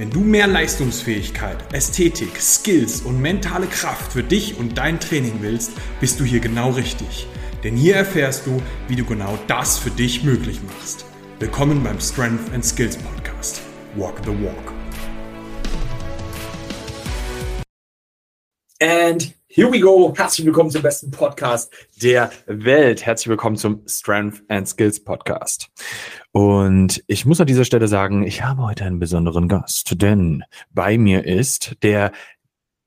Wenn du mehr Leistungsfähigkeit, Ästhetik, Skills und mentale Kraft für dich und dein Training willst, bist du hier genau richtig. Denn hier erfährst du, wie du genau das für dich möglich machst. Willkommen beim Strength and Skills Podcast. Walk the Walk. And here we go. Herzlich willkommen zum besten Podcast der Welt. Herzlich willkommen zum Strength and Skills Podcast. Und ich muss an dieser Stelle sagen, ich habe heute einen besonderen Gast, denn bei mir ist der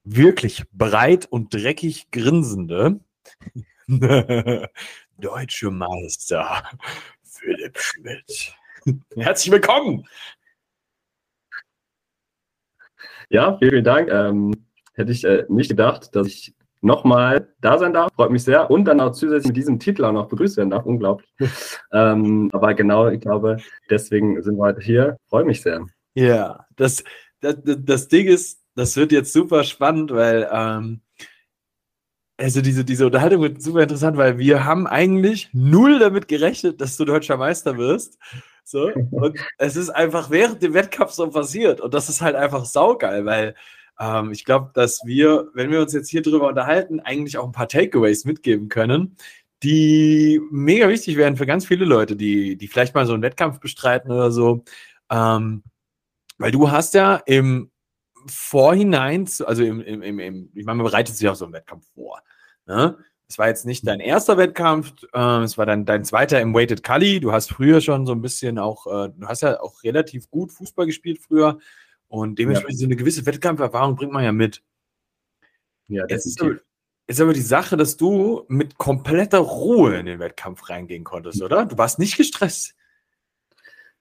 wirklich breit und dreckig grinsende deutsche Meister Philipp Schmidt. Herzlich willkommen. Ja, vielen Dank. Ähm, hätte ich äh, nicht gedacht, dass ich nochmal da sein darf. Freut mich sehr. Und dann auch zusätzlich mit diesem Titel auch noch begrüßt werden darf. Unglaublich. ähm, aber genau, ich glaube, deswegen sind wir heute hier. Freue mich sehr. Ja, das, das, das Ding ist, das wird jetzt super spannend, weil ähm, also diese, diese Unterhaltung wird super interessant, weil wir haben eigentlich null damit gerechnet, dass du deutscher Meister wirst. So, und es ist einfach während dem Wettkampf so passiert. Und das ist halt einfach saugeil, weil ähm, ich glaube, dass wir, wenn wir uns jetzt hier drüber unterhalten, eigentlich auch ein paar Takeaways mitgeben können, die mega wichtig werden für ganz viele Leute, die, die vielleicht mal so einen Wettkampf bestreiten oder so. Ähm, weil du hast ja im Vorhinein, also im, im, im, ich meine, man bereitet sich auch so einen Wettkampf vor. Ne? Es war jetzt nicht dein erster Wettkampf, äh, es war dann dein zweiter im Weighted Cully. Du hast früher schon so ein bisschen auch, äh, du hast ja auch relativ gut Fußball gespielt früher. Und dementsprechend ja. so eine gewisse Wettkampferfahrung bringt man ja mit. Ja, das ist aber, ist aber die Sache, dass du mit kompletter Ruhe in den Wettkampf reingehen konntest, oder? Du warst nicht gestresst.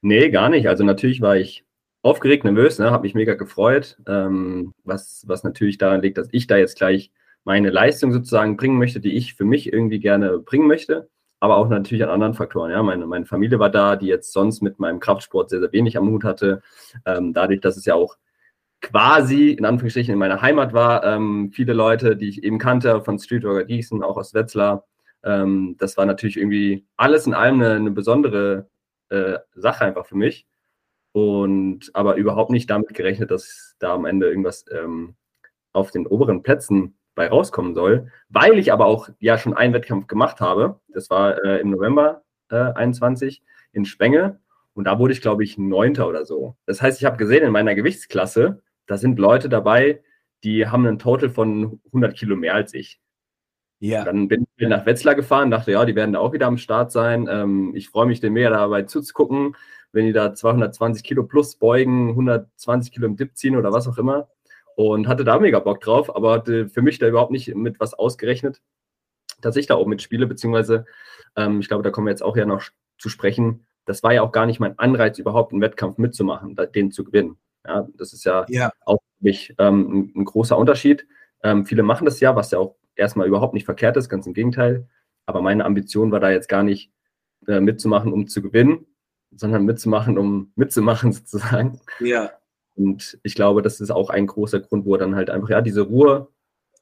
Nee, gar nicht. Also natürlich war ich aufgeregt, nervös, ne, habe mich mega gefreut, ähm, was, was natürlich daran liegt, dass ich da jetzt gleich meine Leistung sozusagen bringen möchte, die ich für mich irgendwie gerne bringen möchte aber auch natürlich an anderen Faktoren. Ja, meine, meine Familie war da, die jetzt sonst mit meinem Kraftsport sehr, sehr wenig am Hut hatte. Ähm, dadurch, dass es ja auch quasi in Anführungsstrichen in meiner Heimat war, ähm, viele Leute, die ich eben kannte, von Streetworker Gießen, auch aus Wetzlar. Ähm, das war natürlich irgendwie alles in allem eine, eine besondere äh, Sache einfach für mich. Und aber überhaupt nicht damit gerechnet, dass da am Ende irgendwas ähm, auf den oberen Plätzen bei rauskommen soll, weil ich aber auch ja schon einen Wettkampf gemacht habe. Das war äh, im November äh, 21 in Spenge und da wurde ich, glaube ich, Neunter oder so. Das heißt, ich habe gesehen in meiner Gewichtsklasse, da sind Leute dabei, die haben einen Total von 100 Kilo mehr als ich. Ja. Dann bin ich nach Wetzlar gefahren, dachte, ja, die werden da auch wieder am Start sein. Ähm, ich freue mich, den mehr dabei zuzugucken, wenn die da 220 Kilo plus beugen, 120 Kilo im Dip ziehen oder was auch immer und hatte da mega Bock drauf, aber hatte für mich da überhaupt nicht mit was ausgerechnet, dass ich da auch mitspiele, beziehungsweise ähm, ich glaube, da kommen wir jetzt auch ja noch zu sprechen. Das war ja auch gar nicht mein Anreiz, überhaupt einen Wettkampf mitzumachen, den zu gewinnen. Ja, das ist ja, ja. auch für mich ähm, ein, ein, großer Unterschied. Ähm, viele machen das ja, was ja auch erstmal überhaupt nicht verkehrt ist, ganz im Gegenteil. Aber meine Ambition war da jetzt gar nicht äh, mitzumachen, um zu gewinnen, sondern mitzumachen, um mitzumachen sozusagen. Ja. Und ich glaube, das ist auch ein großer Grund, wo dann halt einfach, ja, diese Ruhe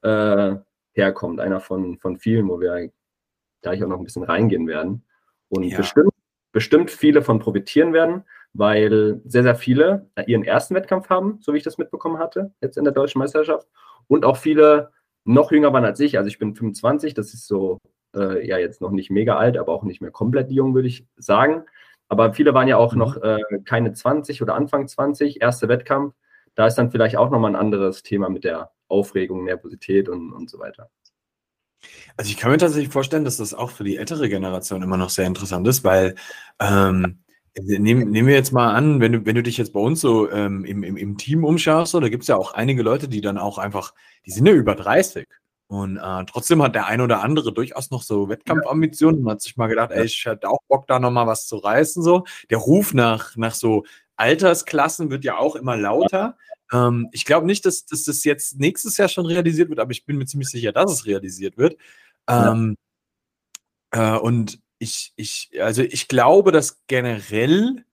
äh, herkommt. Einer von, von vielen, wo wir gleich auch noch ein bisschen reingehen werden. Und ja. bestimmt, bestimmt viele von profitieren werden, weil sehr, sehr viele ihren ersten Wettkampf haben, so wie ich das mitbekommen hatte, jetzt in der deutschen Meisterschaft. Und auch viele noch jünger waren als ich. Also ich bin 25, das ist so, äh, ja, jetzt noch nicht mega alt, aber auch nicht mehr komplett jung, würde ich sagen. Aber viele waren ja auch mhm. noch äh, keine 20 oder Anfang 20, erster Wettkampf. Da ist dann vielleicht auch nochmal ein anderes Thema mit der Aufregung, Nervosität und, und so weiter. Also ich kann mir tatsächlich vorstellen, dass das auch für die ältere Generation immer noch sehr interessant ist, weil ähm, nehmen, nehmen wir jetzt mal an, wenn du, wenn du dich jetzt bei uns so ähm, im, im, im Team umschaust, so, da gibt es ja auch einige Leute, die dann auch einfach, die sind ja über 30. Und äh, trotzdem hat der ein oder andere durchaus noch so Wettkampfambitionen und hat sich mal gedacht, ey, ich hätte auch Bock, da nochmal was zu reißen. So. Der Ruf nach, nach so Altersklassen wird ja auch immer lauter. Ähm, ich glaube nicht, dass, dass das jetzt nächstes Jahr schon realisiert wird, aber ich bin mir ziemlich sicher, dass es realisiert wird. Ähm, äh, und ich, ich, also ich glaube, dass generell,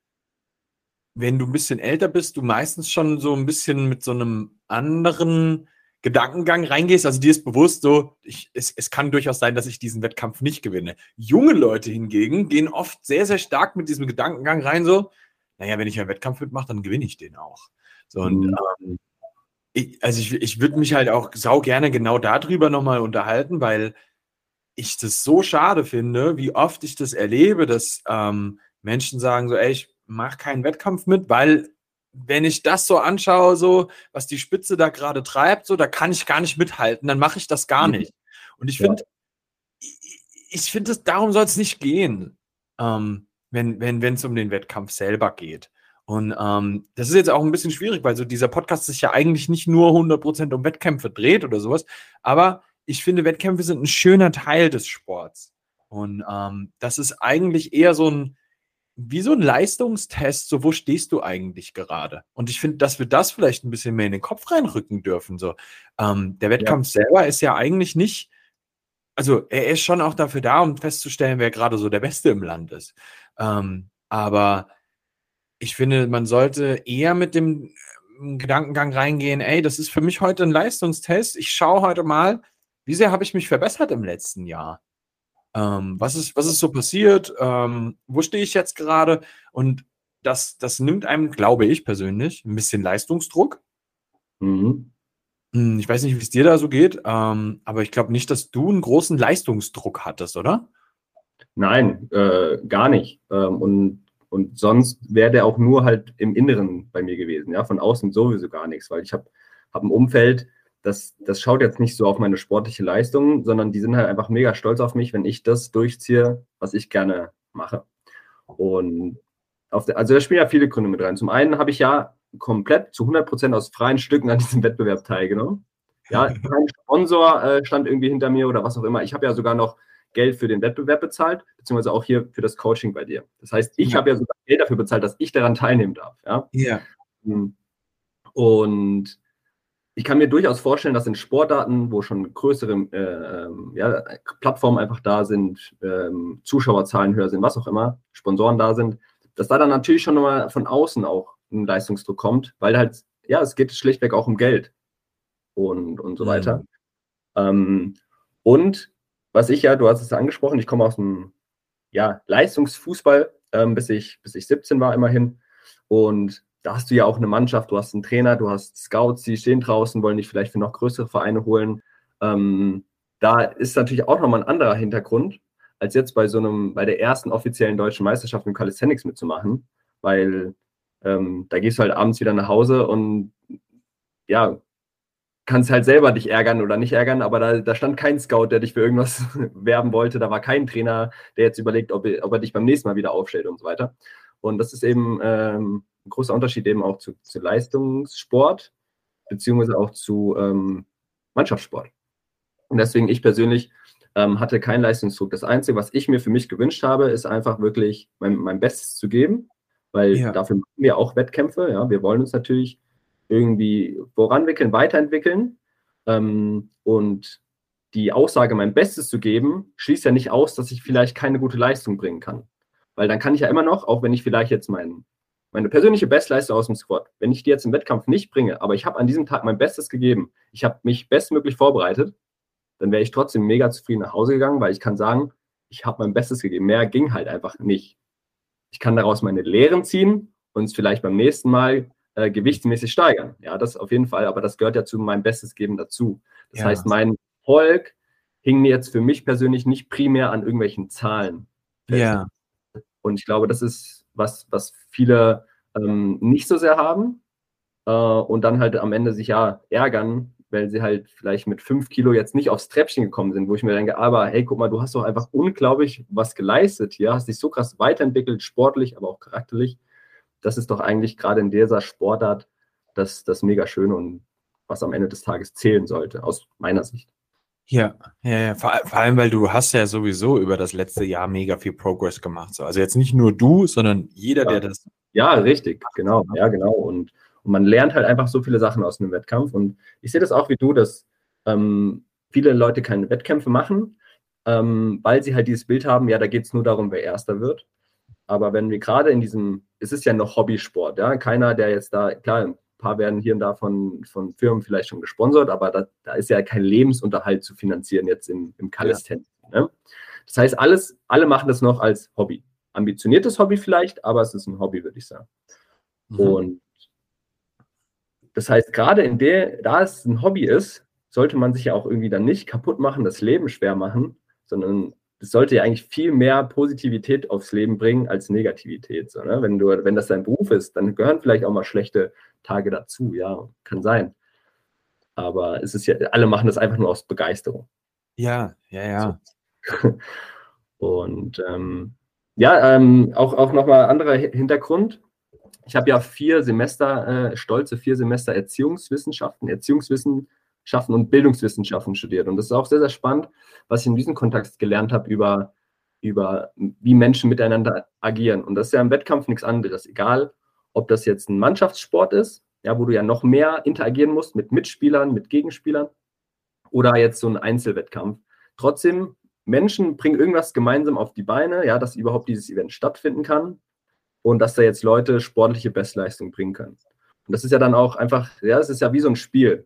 wenn du ein bisschen älter bist, du meistens schon so ein bisschen mit so einem anderen Gedankengang reingehst. Also dir ist bewusst so, ich, es, es kann durchaus sein, dass ich diesen Wettkampf nicht gewinne. Junge Leute hingegen gehen oft sehr, sehr stark mit diesem Gedankengang rein, so, naja, wenn ich einen Wettkampf mitmache, dann gewinne ich den auch. So, und mhm. ähm, ich, also ich, ich würde mich halt auch sau gerne genau darüber nochmal unterhalten, weil ich das so schade finde, wie oft ich das erlebe, dass ähm, Menschen sagen so, ey, ich mache keinen Wettkampf mit, weil wenn ich das so anschaue, so was die Spitze da gerade treibt, so da kann ich gar nicht mithalten, dann mache ich das gar mhm. nicht. Und ich finde, ja. ich, ich finde, darum soll es nicht gehen, ähm, wenn wenn wenn es um den Wettkampf selber geht. Und ähm, das ist jetzt auch ein bisschen schwierig, weil so dieser Podcast sich ja eigentlich nicht nur 100% um Wettkämpfe dreht oder sowas, aber ich finde, Wettkämpfe sind ein schöner Teil des Sports. Und ähm, das ist eigentlich eher so ein, wie so ein Leistungstest, so wo stehst du eigentlich gerade? Und ich finde, dass wir das vielleicht ein bisschen mehr in den Kopf reinrücken dürfen. So, ähm, der Wettkampf ja. selber ist ja eigentlich nicht, also er ist schon auch dafür da, um festzustellen, wer gerade so der Beste im Land ist. Ähm, aber ich finde, man sollte eher mit dem ähm, Gedankengang reingehen, ey, das ist für mich heute ein Leistungstest. Ich schaue heute mal, wie sehr habe ich mich verbessert im letzten Jahr? Ähm, was, ist, was ist so passiert? Ähm, wo stehe ich jetzt gerade? Und das, das nimmt einem, glaube ich persönlich, ein bisschen Leistungsdruck. Mhm. Hm, ich weiß nicht, wie es dir da so geht, ähm, aber ich glaube nicht, dass du einen großen Leistungsdruck hattest, oder? Nein, äh, gar nicht. Ähm, und und sonst wäre der auch nur halt im Inneren bei mir gewesen, ja, von außen sowieso gar nichts, weil ich habe hab ein Umfeld, das, das schaut jetzt nicht so auf meine sportliche Leistung, sondern die sind halt einfach mega stolz auf mich, wenn ich das durchziehe, was ich gerne mache. Und auf der, also da spielen ja viele Gründe mit rein. Zum einen habe ich ja komplett zu 100 Prozent aus freien Stücken an diesem Wettbewerb teilgenommen. Ja, kein Sponsor äh, stand irgendwie hinter mir oder was auch immer. Ich habe ja sogar noch Geld für den Wettbewerb bezahlt, beziehungsweise auch hier für das Coaching bei dir. Das heißt, ich ja. habe ja sogar Geld dafür bezahlt, dass ich daran teilnehmen darf. Ja. ja. Hm. Und ich kann mir durchaus vorstellen, dass in Sportdaten, wo schon größere äh, ja, Plattformen einfach da sind, ähm, Zuschauerzahlen höher sind, was auch immer, Sponsoren da sind, dass da dann natürlich schon nochmal von außen auch ein Leistungsdruck kommt, weil halt, ja, es geht schlichtweg auch um Geld und, und so mhm. weiter. Ähm, und was ich ja, du hast es angesprochen, ich komme aus dem ja, Leistungsfußball, ähm, bis, ich, bis ich 17 war immerhin. Und da hast du ja auch eine Mannschaft, du hast einen Trainer, du hast Scouts, die stehen draußen, wollen dich vielleicht für noch größere Vereine holen. Ähm, da ist natürlich auch nochmal ein anderer Hintergrund, als jetzt bei so einem, bei der ersten offiziellen deutschen Meisterschaft im Calisthenics mitzumachen, weil ähm, da gehst du halt abends wieder nach Hause und ja, kannst halt selber dich ärgern oder nicht ärgern, aber da, da stand kein Scout, der dich für irgendwas werben wollte. Da war kein Trainer, der jetzt überlegt, ob, ob er dich beim nächsten Mal wieder aufstellt und so weiter. Und das ist eben ähm, ein großer Unterschied eben auch zu, zu Leistungssport, beziehungsweise auch zu ähm, Mannschaftssport. Und deswegen ich persönlich ähm, hatte keinen Leistungsdruck. Das Einzige, was ich mir für mich gewünscht habe, ist einfach wirklich mein, mein Bestes zu geben, weil ja. dafür machen wir auch Wettkämpfe. Ja, wir wollen uns natürlich irgendwie voranwickeln, weiterentwickeln. Ähm, und die Aussage, mein Bestes zu geben, schließt ja nicht aus, dass ich vielleicht keine gute Leistung bringen kann. Weil dann kann ich ja immer noch, auch wenn ich vielleicht jetzt mein, meine persönliche Bestleistung aus dem Squad, wenn ich die jetzt im Wettkampf nicht bringe, aber ich habe an diesem Tag mein Bestes gegeben, ich habe mich bestmöglich vorbereitet, dann wäre ich trotzdem mega zufrieden nach Hause gegangen, weil ich kann sagen, ich habe mein Bestes gegeben. Mehr ging halt einfach nicht. Ich kann daraus meine Lehren ziehen und es vielleicht beim nächsten Mal äh, gewichtsmäßig steigern. Ja, das auf jeden Fall, aber das gehört ja zu meinem Bestes geben dazu. Das ja. heißt, mein Erfolg hing jetzt für mich persönlich nicht primär an irgendwelchen Zahlen. Ja. Und ich glaube, das ist was, was viele ähm, nicht so sehr haben äh, und dann halt am Ende sich ja ärgern, weil sie halt vielleicht mit fünf Kilo jetzt nicht aufs Treppchen gekommen sind, wo ich mir denke, aber hey, guck mal, du hast doch einfach unglaublich was geleistet hier, hast dich so krass weiterentwickelt, sportlich, aber auch charakterlich. Das ist doch eigentlich gerade in dieser Sportart das, das mega schön und was am Ende des Tages zählen sollte, aus meiner Sicht. Ja, ja, ja. Vor, vor, allem, weil du hast ja sowieso über das letzte Jahr mega viel Progress gemacht. So. Also jetzt nicht nur du, sondern jeder, ja. der das. Ja, richtig, genau, ja, genau. Und, und, man lernt halt einfach so viele Sachen aus einem Wettkampf. Und ich sehe das auch wie du, dass ähm, viele Leute keine Wettkämpfe machen, ähm, weil sie halt dieses Bild haben, ja, da geht es nur darum, wer Erster wird. Aber wenn wir gerade in diesem, es ist ja noch Hobbysport, ja, keiner, der jetzt da, klar, ein paar werden hier und da von, von Firmen vielleicht schon gesponsert, aber da, da ist ja kein Lebensunterhalt zu finanzieren jetzt im, im Calisthenics. Ja. Ne? Das heißt, alles, alle machen das noch als Hobby. Ambitioniertes Hobby vielleicht, aber es ist ein Hobby, würde ich sagen. Mhm. Und das heißt, gerade in der, da es ein Hobby ist, sollte man sich ja auch irgendwie dann nicht kaputt machen, das Leben schwer machen, sondern das sollte ja eigentlich viel mehr Positivität aufs Leben bringen als Negativität. So, ne? wenn, du, wenn das dein Beruf ist, dann gehören vielleicht auch mal schlechte Tage dazu. Ja, kann sein. Aber es ist ja, alle machen das einfach nur aus Begeisterung. Ja, ja, ja. So. Und ähm, ja, ähm, auch, auch nochmal anderer Hintergrund. Ich habe ja vier Semester, äh, stolze vier Semester Erziehungswissenschaften, Erziehungswissen Wissenschaften und Bildungswissenschaften studiert. Und das ist auch sehr, sehr spannend, was ich in diesem Kontext gelernt habe über, über wie Menschen miteinander agieren. Und das ist ja im Wettkampf nichts anderes. Egal, ob das jetzt ein Mannschaftssport ist, ja, wo du ja noch mehr interagieren musst mit Mitspielern, mit Gegenspielern, oder jetzt so ein Einzelwettkampf. Trotzdem, Menschen bringen irgendwas gemeinsam auf die Beine, ja, dass überhaupt dieses Event stattfinden kann und dass da jetzt Leute sportliche Bestleistung bringen können. Und das ist ja dann auch einfach, ja, es ist ja wie so ein Spiel.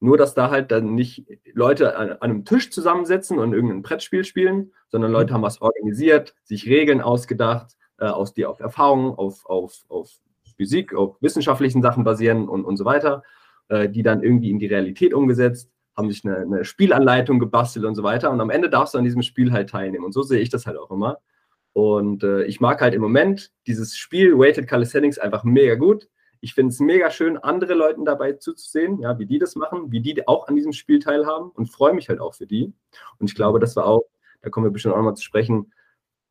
Nur, dass da halt dann nicht Leute an, an einem Tisch zusammensetzen und irgendein Brettspiel spielen, sondern Leute haben was organisiert, sich Regeln ausgedacht, äh, aus die auf Erfahrungen, auf, auf, auf Physik, auf wissenschaftlichen Sachen basieren und, und so weiter, äh, die dann irgendwie in die Realität umgesetzt, haben sich eine, eine, Spielanleitung gebastelt und so weiter. Und am Ende darfst du an diesem Spiel halt teilnehmen. Und so sehe ich das halt auch immer. Und äh, ich mag halt im Moment dieses Spiel Weighted Calisthenics einfach mega gut. Ich finde es mega schön, andere Leuten dabei zuzusehen, ja, wie die das machen, wie die auch an diesem Spiel teilhaben und freue mich halt auch für die. Und ich glaube, das war auch, da kommen wir bestimmt auch nochmal zu sprechen,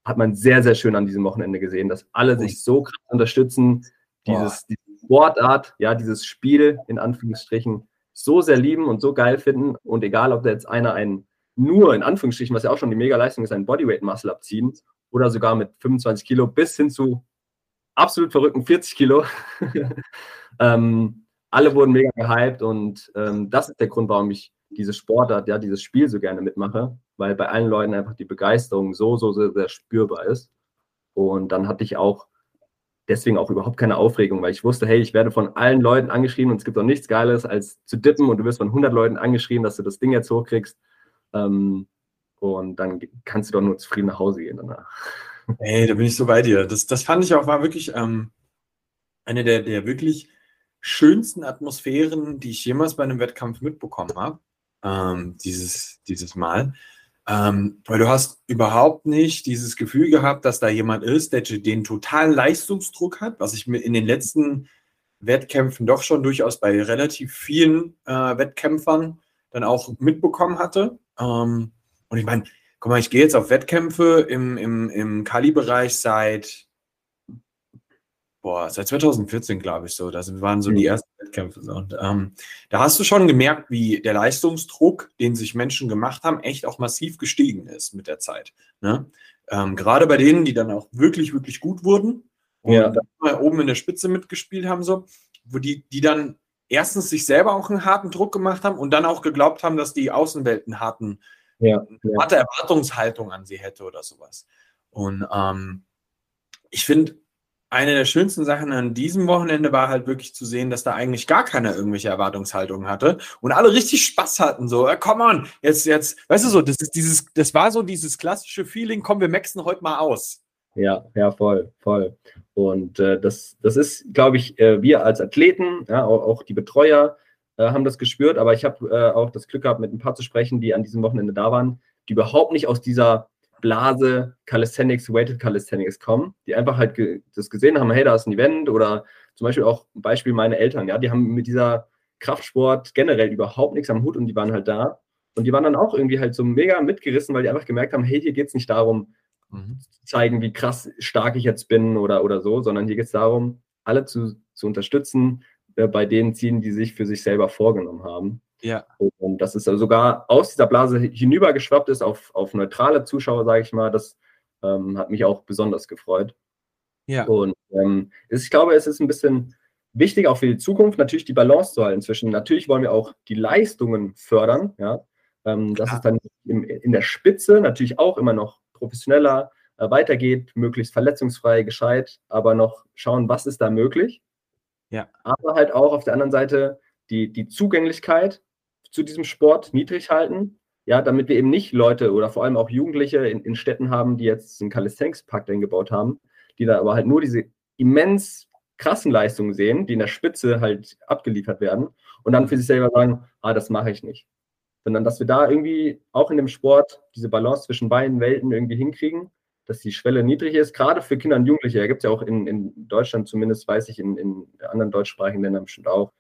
hat man sehr, sehr schön an diesem Wochenende gesehen, dass alle sich so krass unterstützen, dieses, diese Sportart, ja, dieses Spiel in Anführungsstrichen so sehr lieben und so geil finden. Und egal, ob da jetzt einer einen nur in Anführungsstrichen, was ja auch schon die Mega-Leistung ist, einen Bodyweight-Muscle abziehen oder sogar mit 25 Kilo bis hin zu absolut verrückten 40 Kilo. ähm, alle wurden mega gehypt und ähm, das ist der Grund, warum ich diese Sportart, ja, dieses Spiel so gerne mitmache, weil bei allen Leuten einfach die Begeisterung so, so sehr, sehr spürbar ist. Und dann hatte ich auch deswegen auch überhaupt keine Aufregung, weil ich wusste, hey, ich werde von allen Leuten angeschrieben und es gibt auch nichts Geiles, als zu dippen und du wirst von 100 Leuten angeschrieben, dass du das Ding jetzt hochkriegst. Ähm, und dann kannst du doch nur zufrieden nach Hause gehen danach. Ey, da bin ich so bei dir. Das, das fand ich auch, war wirklich ähm, eine der, der wirklich schönsten Atmosphären, die ich jemals bei einem Wettkampf mitbekommen habe. Ähm, dieses, dieses Mal. Ähm, weil du hast überhaupt nicht dieses Gefühl gehabt, dass da jemand ist, der den totalen Leistungsdruck hat, was ich mir in den letzten Wettkämpfen doch schon durchaus bei relativ vielen äh, Wettkämpfern dann auch mitbekommen hatte. Ähm, und ich meine, guck mal, ich gehe jetzt auf Wettkämpfe im, im, im Kali-Bereich seit, boah, seit 2014, glaube ich so. Das waren so die mhm. ersten Wettkämpfe. Und ähm, da hast du schon gemerkt, wie der Leistungsdruck, den sich Menschen gemacht haben, echt auch massiv gestiegen ist mit der Zeit. Ne? Ähm, gerade bei denen, die dann auch wirklich, wirklich gut wurden und ja. mal oben in der Spitze mitgespielt haben, so, wo die, die dann erstens sich selber auch einen harten Druck gemacht haben und dann auch geglaubt haben, dass die Außenwelt einen harten ja, ja. harte Erwartungshaltung an sie hätte oder sowas. Und ähm, ich finde, eine der schönsten Sachen an diesem Wochenende war halt wirklich zu sehen, dass da eigentlich gar keiner irgendwelche Erwartungshaltung hatte und alle richtig Spaß hatten. So, äh, come on, jetzt, jetzt, weißt du so, das ist dieses, das war so dieses klassische Feeling, komm, wir maxen heute mal aus. Ja, ja, voll, voll. Und äh, das, das ist, glaube ich, äh, wir als Athleten, ja, auch, auch die Betreuer, äh, haben das gespürt, aber ich habe äh, auch das Glück gehabt, mit ein paar zu sprechen, die an diesem Wochenende da waren, die überhaupt nicht aus dieser Blase Calisthenics, Weighted Calisthenics kommen, die einfach halt ge das gesehen haben, hey, da ist ein Event oder zum Beispiel auch ein Beispiel meine Eltern, ja, die haben mit dieser Kraftsport generell überhaupt nichts am Hut und die waren halt da. Und die waren dann auch irgendwie halt so mega mitgerissen, weil die einfach gemerkt haben, hey, hier geht es nicht darum, mhm. zu zeigen, wie krass stark ich jetzt bin oder, oder so, sondern hier geht es darum, alle zu, zu unterstützen äh, bei den Zielen, die sich für sich selber vorgenommen haben. Ja. Und das ist also sogar aus dieser Blase hinübergeschwappt ist auf, auf neutrale Zuschauer, sage ich mal. Das ähm, hat mich auch besonders gefreut. Ja. Und ähm, ich glaube, es ist ein bisschen wichtig, auch für die Zukunft, natürlich die Balance zu halten zwischen, natürlich wollen wir auch die Leistungen fördern, ja. Ähm, dass es dann im, in der Spitze natürlich auch immer noch professioneller äh, weitergeht, möglichst verletzungsfrei, gescheit, aber noch schauen, was ist da möglich. Ja. Aber halt auch auf der anderen Seite die, die Zugänglichkeit zu diesem Sport niedrig halten, ja, damit wir eben nicht Leute oder vor allem auch Jugendliche in, in Städten haben, die jetzt einen Calisthenics-Pakt eingebaut haben, die da aber halt nur diese immens krassen Leistungen sehen, die in der Spitze halt abgeliefert werden und dann für sich selber sagen, ah, das mache ich nicht. Sondern dass wir da irgendwie auch in dem Sport diese Balance zwischen beiden Welten irgendwie hinkriegen, dass die Schwelle niedrig ist, gerade für Kinder und Jugendliche. Da gibt es ja auch in, in Deutschland zumindest, weiß ich, in, in anderen deutschsprachigen Ländern bestimmt auch,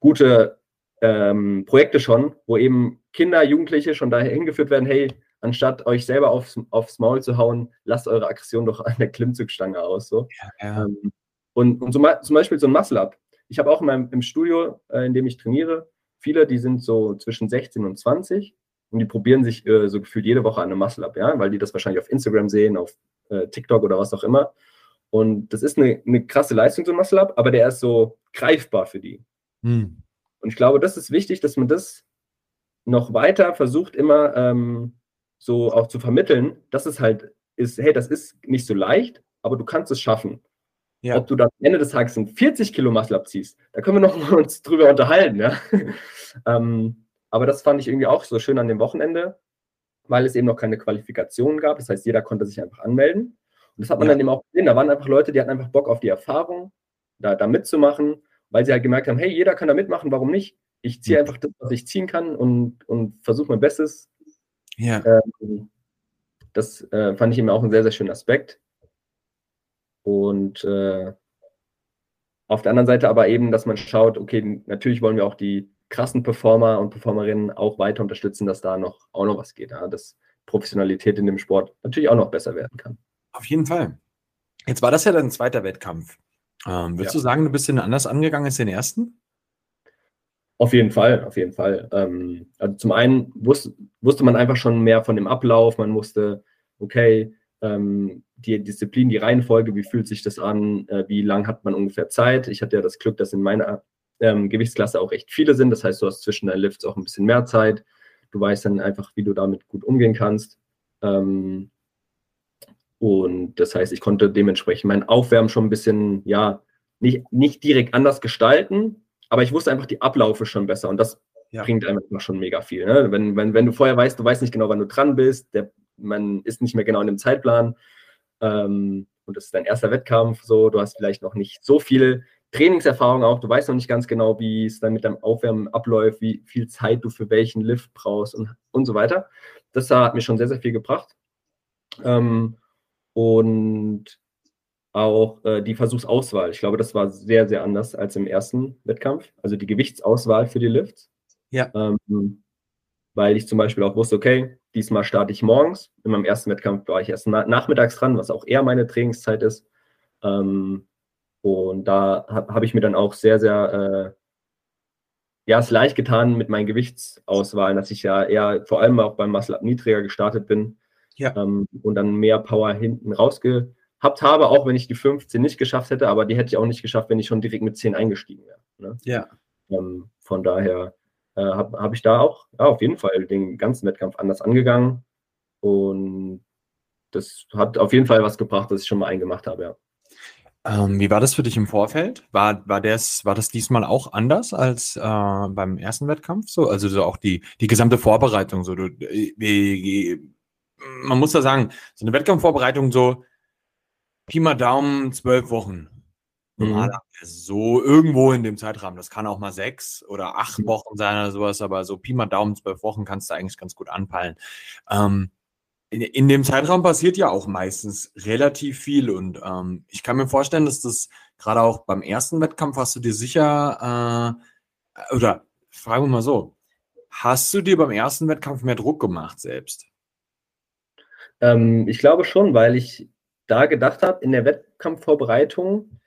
gute ähm, Projekte schon, wo eben Kinder, Jugendliche schon daher hingeführt werden, hey, anstatt euch selber aufs, aufs Maul zu hauen, lasst eure Aggression doch an der Klimmzugstange aus. So. Ja, ja. Ähm, und, und so, zum Beispiel so ein Muscle-Up. Ich habe auch in meinem, im Studio, äh, in dem ich trainiere, viele, die sind so zwischen 16 und 20 und die probieren sich äh, so gefühlt jede Woche an einem Muscle-Up, ja, weil die das wahrscheinlich auf Instagram sehen, auf äh, TikTok oder was auch immer. Und das ist eine, eine krasse Leistung, so ein Muscle-Up, aber der ist so greifbar für die. Hm. Und ich glaube, das ist wichtig, dass man das noch weiter versucht, immer ähm, so auch zu vermitteln, dass es halt ist, hey, das ist nicht so leicht, aber du kannst es schaffen. Ja. Ob du dann am Ende des Tages ein 40 Kilo Muscle abziehst, da können wir noch mal uns drüber unterhalten. Ja? ähm, aber das fand ich irgendwie auch so schön an dem Wochenende, weil es eben noch keine Qualifikation gab. Das heißt, jeder konnte sich einfach anmelden. Und das hat man ja. dann eben auch gesehen. Da waren einfach Leute, die hatten einfach Bock auf die Erfahrung, da, da mitzumachen weil sie halt gemerkt haben, hey, jeder kann da mitmachen, warum nicht? Ich ziehe einfach das, was ich ziehen kann und, und versuche mein Bestes. Ja. Ähm, das äh, fand ich eben auch einen sehr, sehr schönen Aspekt. Und äh, auf der anderen Seite aber eben, dass man schaut, okay, natürlich wollen wir auch die krassen Performer und Performerinnen auch weiter unterstützen, dass da noch auch noch was geht, ja? dass Professionalität in dem Sport natürlich auch noch besser werden kann. Auf jeden Fall. Jetzt war das ja dein zweiter Wettkampf. Ähm, würdest ja. du sagen, du bist den anders angegangen als den ersten? Auf jeden Fall, auf jeden Fall. Ähm, also zum einen wusste, wusste man einfach schon mehr von dem Ablauf, man wusste, okay, ähm, die Disziplin, die Reihenfolge, wie fühlt sich das an, äh, wie lang hat man ungefähr Zeit. Ich hatte ja das Glück, dass in meiner ähm, Gewichtsklasse auch echt viele sind. Das heißt, du hast zwischen deinen Lifts auch ein bisschen mehr Zeit. Du weißt dann einfach, wie du damit gut umgehen kannst. Ähm, und das heißt, ich konnte dementsprechend mein Aufwärmen schon ein bisschen, ja, nicht, nicht direkt anders gestalten, aber ich wusste einfach die Ablaufe schon besser und das ja. bringt einfach schon mega viel. Ne? Wenn, wenn, wenn du vorher weißt, du weißt nicht genau, wann du dran bist, der, man ist nicht mehr genau in dem Zeitplan ähm, und das ist dein erster Wettkampf, so, du hast vielleicht noch nicht so viel Trainingserfahrung auch, du weißt noch nicht ganz genau, wie es dann mit deinem Aufwärmen abläuft, wie viel Zeit du für welchen Lift brauchst und, und so weiter. Das hat mir schon sehr, sehr viel gebracht. Ähm, und auch äh, die Versuchsauswahl. Ich glaube, das war sehr, sehr anders als im ersten Wettkampf. Also die Gewichtsauswahl für die Lifts. Ja. Ähm, weil ich zum Beispiel auch wusste, okay, diesmal starte ich morgens. In meinem ersten Wettkampf war ich erst na nachmittags dran, was auch eher meine Trainingszeit ist. Ähm, und da habe hab ich mir dann auch sehr, sehr, äh, ja, es leicht getan mit meinen Gewichtsauswahlen, dass ich ja eher vor allem auch beim Muscle Up niedriger gestartet bin ja. ähm, und dann mehr Power hinten rausgehabt habe, auch wenn ich die 15 nicht geschafft hätte, aber die hätte ich auch nicht geschafft, wenn ich schon direkt mit 10 eingestiegen wäre. Ne? Ja. Ähm, von daher äh, habe hab ich da auch ja, auf jeden Fall den ganzen Wettkampf anders angegangen und das hat auf jeden Fall was gebracht, dass ich schon mal eingemacht habe, ja. Ähm, wie war das für dich im Vorfeld? War, war, das, war das diesmal auch anders als äh, beim ersten Wettkampf? So? Also so auch die, die gesamte Vorbereitung. So, du, äh, man muss da sagen, so eine Wettkampfvorbereitung so Pi mal Daumen zwölf Wochen. Normalerweise mhm. so irgendwo in dem Zeitrahmen. Das kann auch mal sechs oder acht mhm. Wochen sein oder sowas, aber so Pi mal Daumen zwölf Wochen kannst du eigentlich ganz gut anpeilen. Ähm, in, in, dem Zeitraum passiert ja auch meistens relativ viel und ähm, ich kann mir vorstellen, dass das gerade auch beim ersten Wettkampf hast du dir sicher äh, oder fragen wir mal so, hast du dir beim ersten Wettkampf mehr Druck gemacht selbst? Ähm, ich glaube schon, weil ich da gedacht habe, in der Wettkampfvorbereitung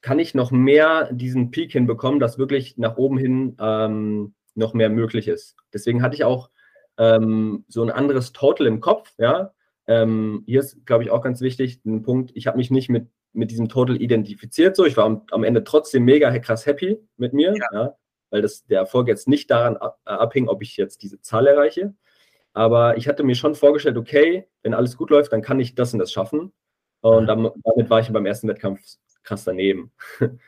kann ich noch mehr diesen Peak hinbekommen, dass wirklich nach oben hin ähm, noch mehr möglich ist. Deswegen hatte ich auch ähm, so ein anderes Total im Kopf. Ja? Ähm, hier ist, glaube ich, auch ganz wichtig, ein Punkt, ich habe mich nicht mit, mit diesem Total identifiziert. So. Ich war am, am Ende trotzdem mega krass happy mit mir, ja. ja? weil das, der Erfolg jetzt nicht daran ab, abhing, ob ich jetzt diese Zahl erreiche. Aber ich hatte mir schon vorgestellt, okay, wenn alles gut läuft, dann kann ich das und das schaffen. Und damit war ich beim ersten Wettkampf krass daneben.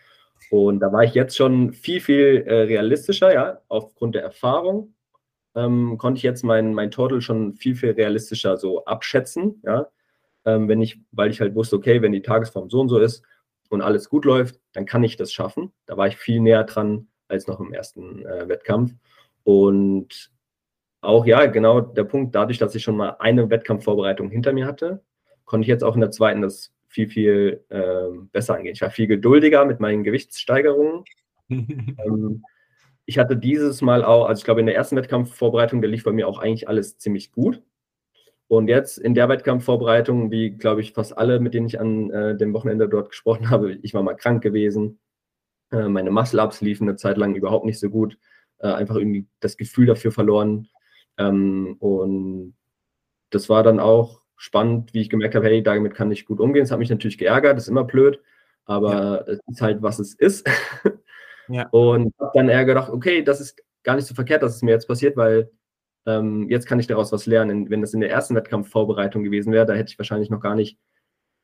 Und da war ich jetzt schon viel, viel äh, realistischer, ja, aufgrund der Erfahrung. Ähm, konnte ich jetzt mein, mein Total schon viel, viel realistischer so abschätzen, ja. Ähm, wenn ich, weil ich halt wusste, okay, wenn die Tagesform so und so ist und alles gut läuft, dann kann ich das schaffen. Da war ich viel näher dran als noch im ersten äh, Wettkampf. Und auch, ja, genau der Punkt, dadurch, dass ich schon mal eine Wettkampfvorbereitung hinter mir hatte, konnte ich jetzt auch in der zweiten das viel, viel äh, besser angehen. Ich war viel geduldiger mit meinen Gewichtssteigerungen. ähm, ich hatte dieses Mal auch, also ich glaube, in der ersten Wettkampfvorbereitung, der lief bei mir auch eigentlich alles ziemlich gut. Und jetzt in der Wettkampfvorbereitung, wie glaube ich fast alle, mit denen ich an äh, dem Wochenende dort gesprochen habe, ich war mal krank gewesen. Äh, meine Muscle-Ups liefen eine Zeit lang überhaupt nicht so gut. Äh, einfach irgendwie das Gefühl dafür verloren. Ähm, und das war dann auch spannend, wie ich gemerkt habe, hey, damit kann ich gut umgehen. Es hat mich natürlich geärgert, das ist immer blöd, aber ja. es ist halt, was es ist. ja. Und habe dann eher gedacht, okay, das ist gar nicht so verkehrt, dass es mir jetzt passiert, weil ähm, jetzt kann ich daraus was lernen. Wenn das in der ersten Wettkampfvorbereitung gewesen wäre, da hätte ich wahrscheinlich noch gar nicht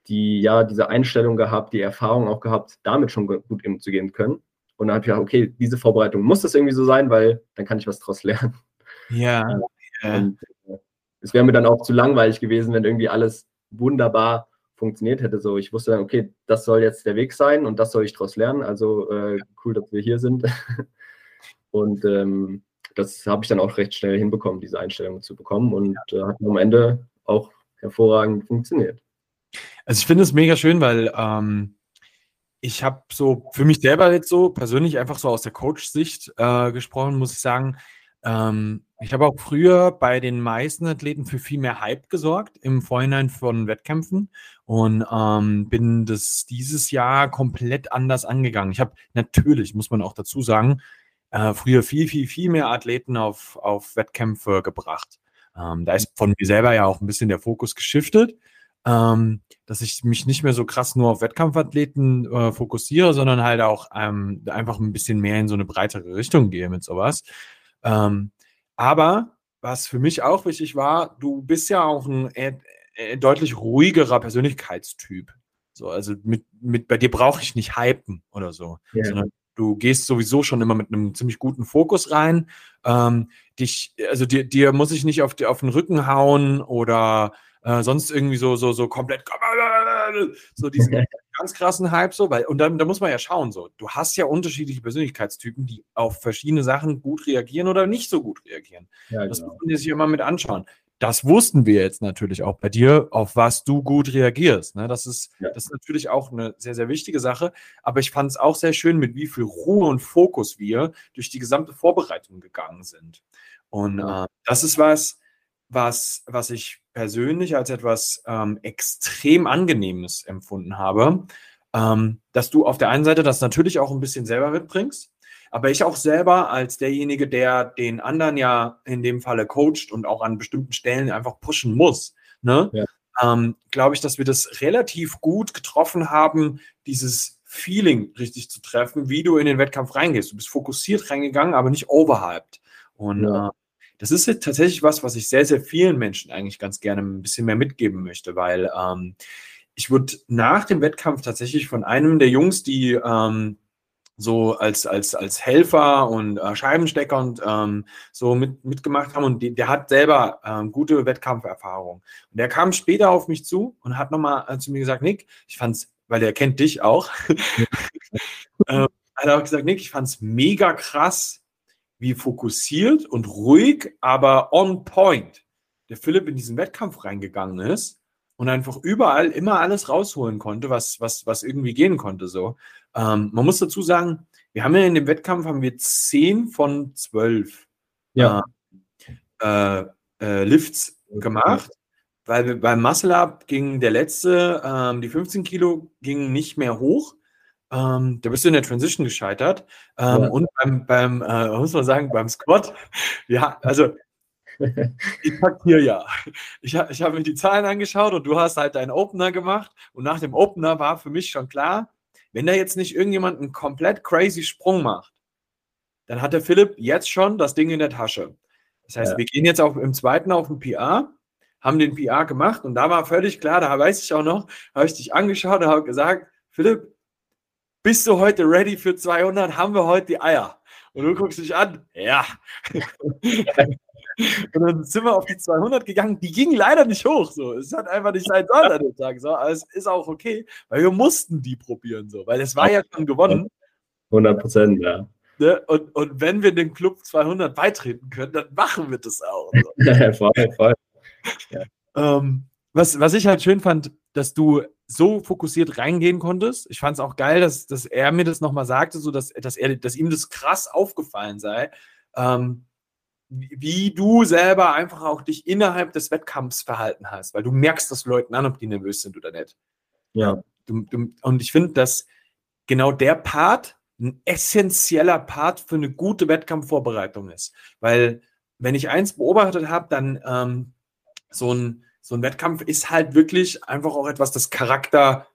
die, ja, diese Einstellung gehabt, die Erfahrung auch gehabt, damit schon gut umzugehen können. Und dann habe ich gedacht, okay, diese Vorbereitung muss das irgendwie so sein, weil dann kann ich was daraus lernen. Ja. Und, äh, es wäre mir dann auch zu langweilig gewesen, wenn irgendwie alles wunderbar funktioniert hätte. So, ich wusste dann, okay, das soll jetzt der Weg sein und das soll ich daraus lernen. Also äh, cool, dass wir hier sind. und ähm, das habe ich dann auch recht schnell hinbekommen, diese Einstellung zu bekommen und äh, hat am Ende auch hervorragend funktioniert. Also ich finde es mega schön, weil ähm, ich habe so für mich selber jetzt so persönlich einfach so aus der Coach-Sicht äh, gesprochen, muss ich sagen, ähm, ich habe auch früher bei den meisten Athleten für viel mehr Hype gesorgt im Vorhinein von Wettkämpfen und ähm, bin das dieses Jahr komplett anders angegangen. Ich habe natürlich, muss man auch dazu sagen, äh, früher viel, viel, viel mehr Athleten auf, auf Wettkämpfe gebracht. Ähm, da ist von mir selber ja auch ein bisschen der Fokus geschiftet, ähm, dass ich mich nicht mehr so krass nur auf Wettkampfathleten äh, fokussiere, sondern halt auch ähm, einfach ein bisschen mehr in so eine breitere Richtung gehe mit sowas. Ähm, aber was für mich auch wichtig war, du bist ja auch ein äh, äh, deutlich ruhigerer Persönlichkeitstyp. So, also mit, mit bei dir brauche ich nicht hypen oder so, ja. sondern du gehst sowieso schon immer mit einem ziemlich guten Fokus rein. Ähm, dich, also dir, dir muss ich nicht auf, die, auf den Rücken hauen oder äh, sonst irgendwie so, so, so komplett so diesen ganz krassen Hype so, weil, und dann da muss man ja schauen, so, du hast ja unterschiedliche Persönlichkeitstypen, die auf verschiedene Sachen gut reagieren oder nicht so gut reagieren. Ja, das genau. muss man sich immer mit anschauen. Das wussten wir jetzt natürlich auch bei dir, auf was du gut reagierst. Ne? Das, ist, ja. das ist natürlich auch eine sehr, sehr wichtige Sache. Aber ich fand es auch sehr schön, mit wie viel Ruhe und Fokus wir durch die gesamte Vorbereitung gegangen sind. Und äh, das ist was, was, was ich persönlich als etwas ähm, extrem Angenehmes empfunden habe, ähm, dass du auf der einen Seite das natürlich auch ein bisschen selber mitbringst, aber ich auch selber als derjenige, der den anderen ja in dem Falle coacht und auch an bestimmten Stellen einfach pushen muss, ne? Ja. Ähm, glaube ich, dass wir das relativ gut getroffen haben, dieses Feeling richtig zu treffen, wie du in den Wettkampf reingehst. Du bist fokussiert reingegangen, aber nicht overhyped. Und ja. äh, das ist jetzt tatsächlich was, was ich sehr, sehr vielen Menschen eigentlich ganz gerne ein bisschen mehr mitgeben möchte, weil ähm, ich wurde nach dem Wettkampf tatsächlich von einem der Jungs, die ähm, so als, als, als Helfer und äh, Scheibenstecker und ähm, so mit, mitgemacht haben und die, der hat selber ähm, gute Wettkampferfahrung. Und der kam später auf mich zu und hat nochmal äh, zu mir gesagt, Nick, ich fand's, weil der kennt dich auch, äh, hat er auch gesagt, Nick, ich fand's mega krass, wie fokussiert und ruhig, aber on point der Philipp in diesen Wettkampf reingegangen ist. und einfach überall immer alles rausholen konnte, was, was, was irgendwie gehen konnte. So. Ähm, man muss dazu sagen, wir haben ja in dem Wettkampf haben wir 10 von 12 Ja. äh, äh, Lifts gemacht, weil wir beim Muscle Up ging der letzte, ähm, die 15 Kilo gingen nicht mehr hoch. Ähm, da bist du in der Transition gescheitert. Ähm, Ja. Und beim, beim äh, muss man sagen, beim Squat, ja, also ich pack hier ja. Ich, ich habe mir die Zahlen angeschaut und du hast halt deinen Opener gemacht. Und nach dem Opener war für mich schon klar, wenn da jetzt nicht irgendjemand einen komplett crazy Sprung macht, dann hat der Philipp jetzt schon das Ding in der Tasche. Das heißt, Ja. wir gehen jetzt auf, im zweiten auf den PR, haben den PR gemacht und da war völlig klar, da weiß ich auch noch, habe ich dich angeschaut und habe gesagt, Philipp, bist du heute ready für 200? Haben wir heute die Eier? Und du guckst dich an, ja. Und dann sind wir auf die 200 gegangen. Die ging leider nicht hoch. So. Es hat einfach nicht sein sollen an dem Tag. So. Aber es ist auch okay, weil wir mussten die probieren. So. Weil es war ja schon gewonnen. 100 Prozent, ja. Ne? Und, und wenn wir dem Club 200 beitreten können, dann machen wir das auch. So. voll, voll. Ähm, was, was ich halt schön fand, dass du so fokussiert reingehen konntest. Ich fand es auch geil, dass, dass er mir das nochmal sagte, so dass, dass, er, dass ihm das krass aufgefallen sei, ähm, wie du selber einfach auch dich innerhalb des Wettkampfs verhalten hast, weil du merkst das Leuten an, ob die nervös sind oder nicht. Ja, Du, du, und ich finde, dass genau der Part ein essentieller Part für eine gute Wettkampfvorbereitung ist. Weil, wenn ich eins beobachtet habe, dann ähm, so, ein, so ein Wettkampf ist halt wirklich einfach auch etwas, das Charakter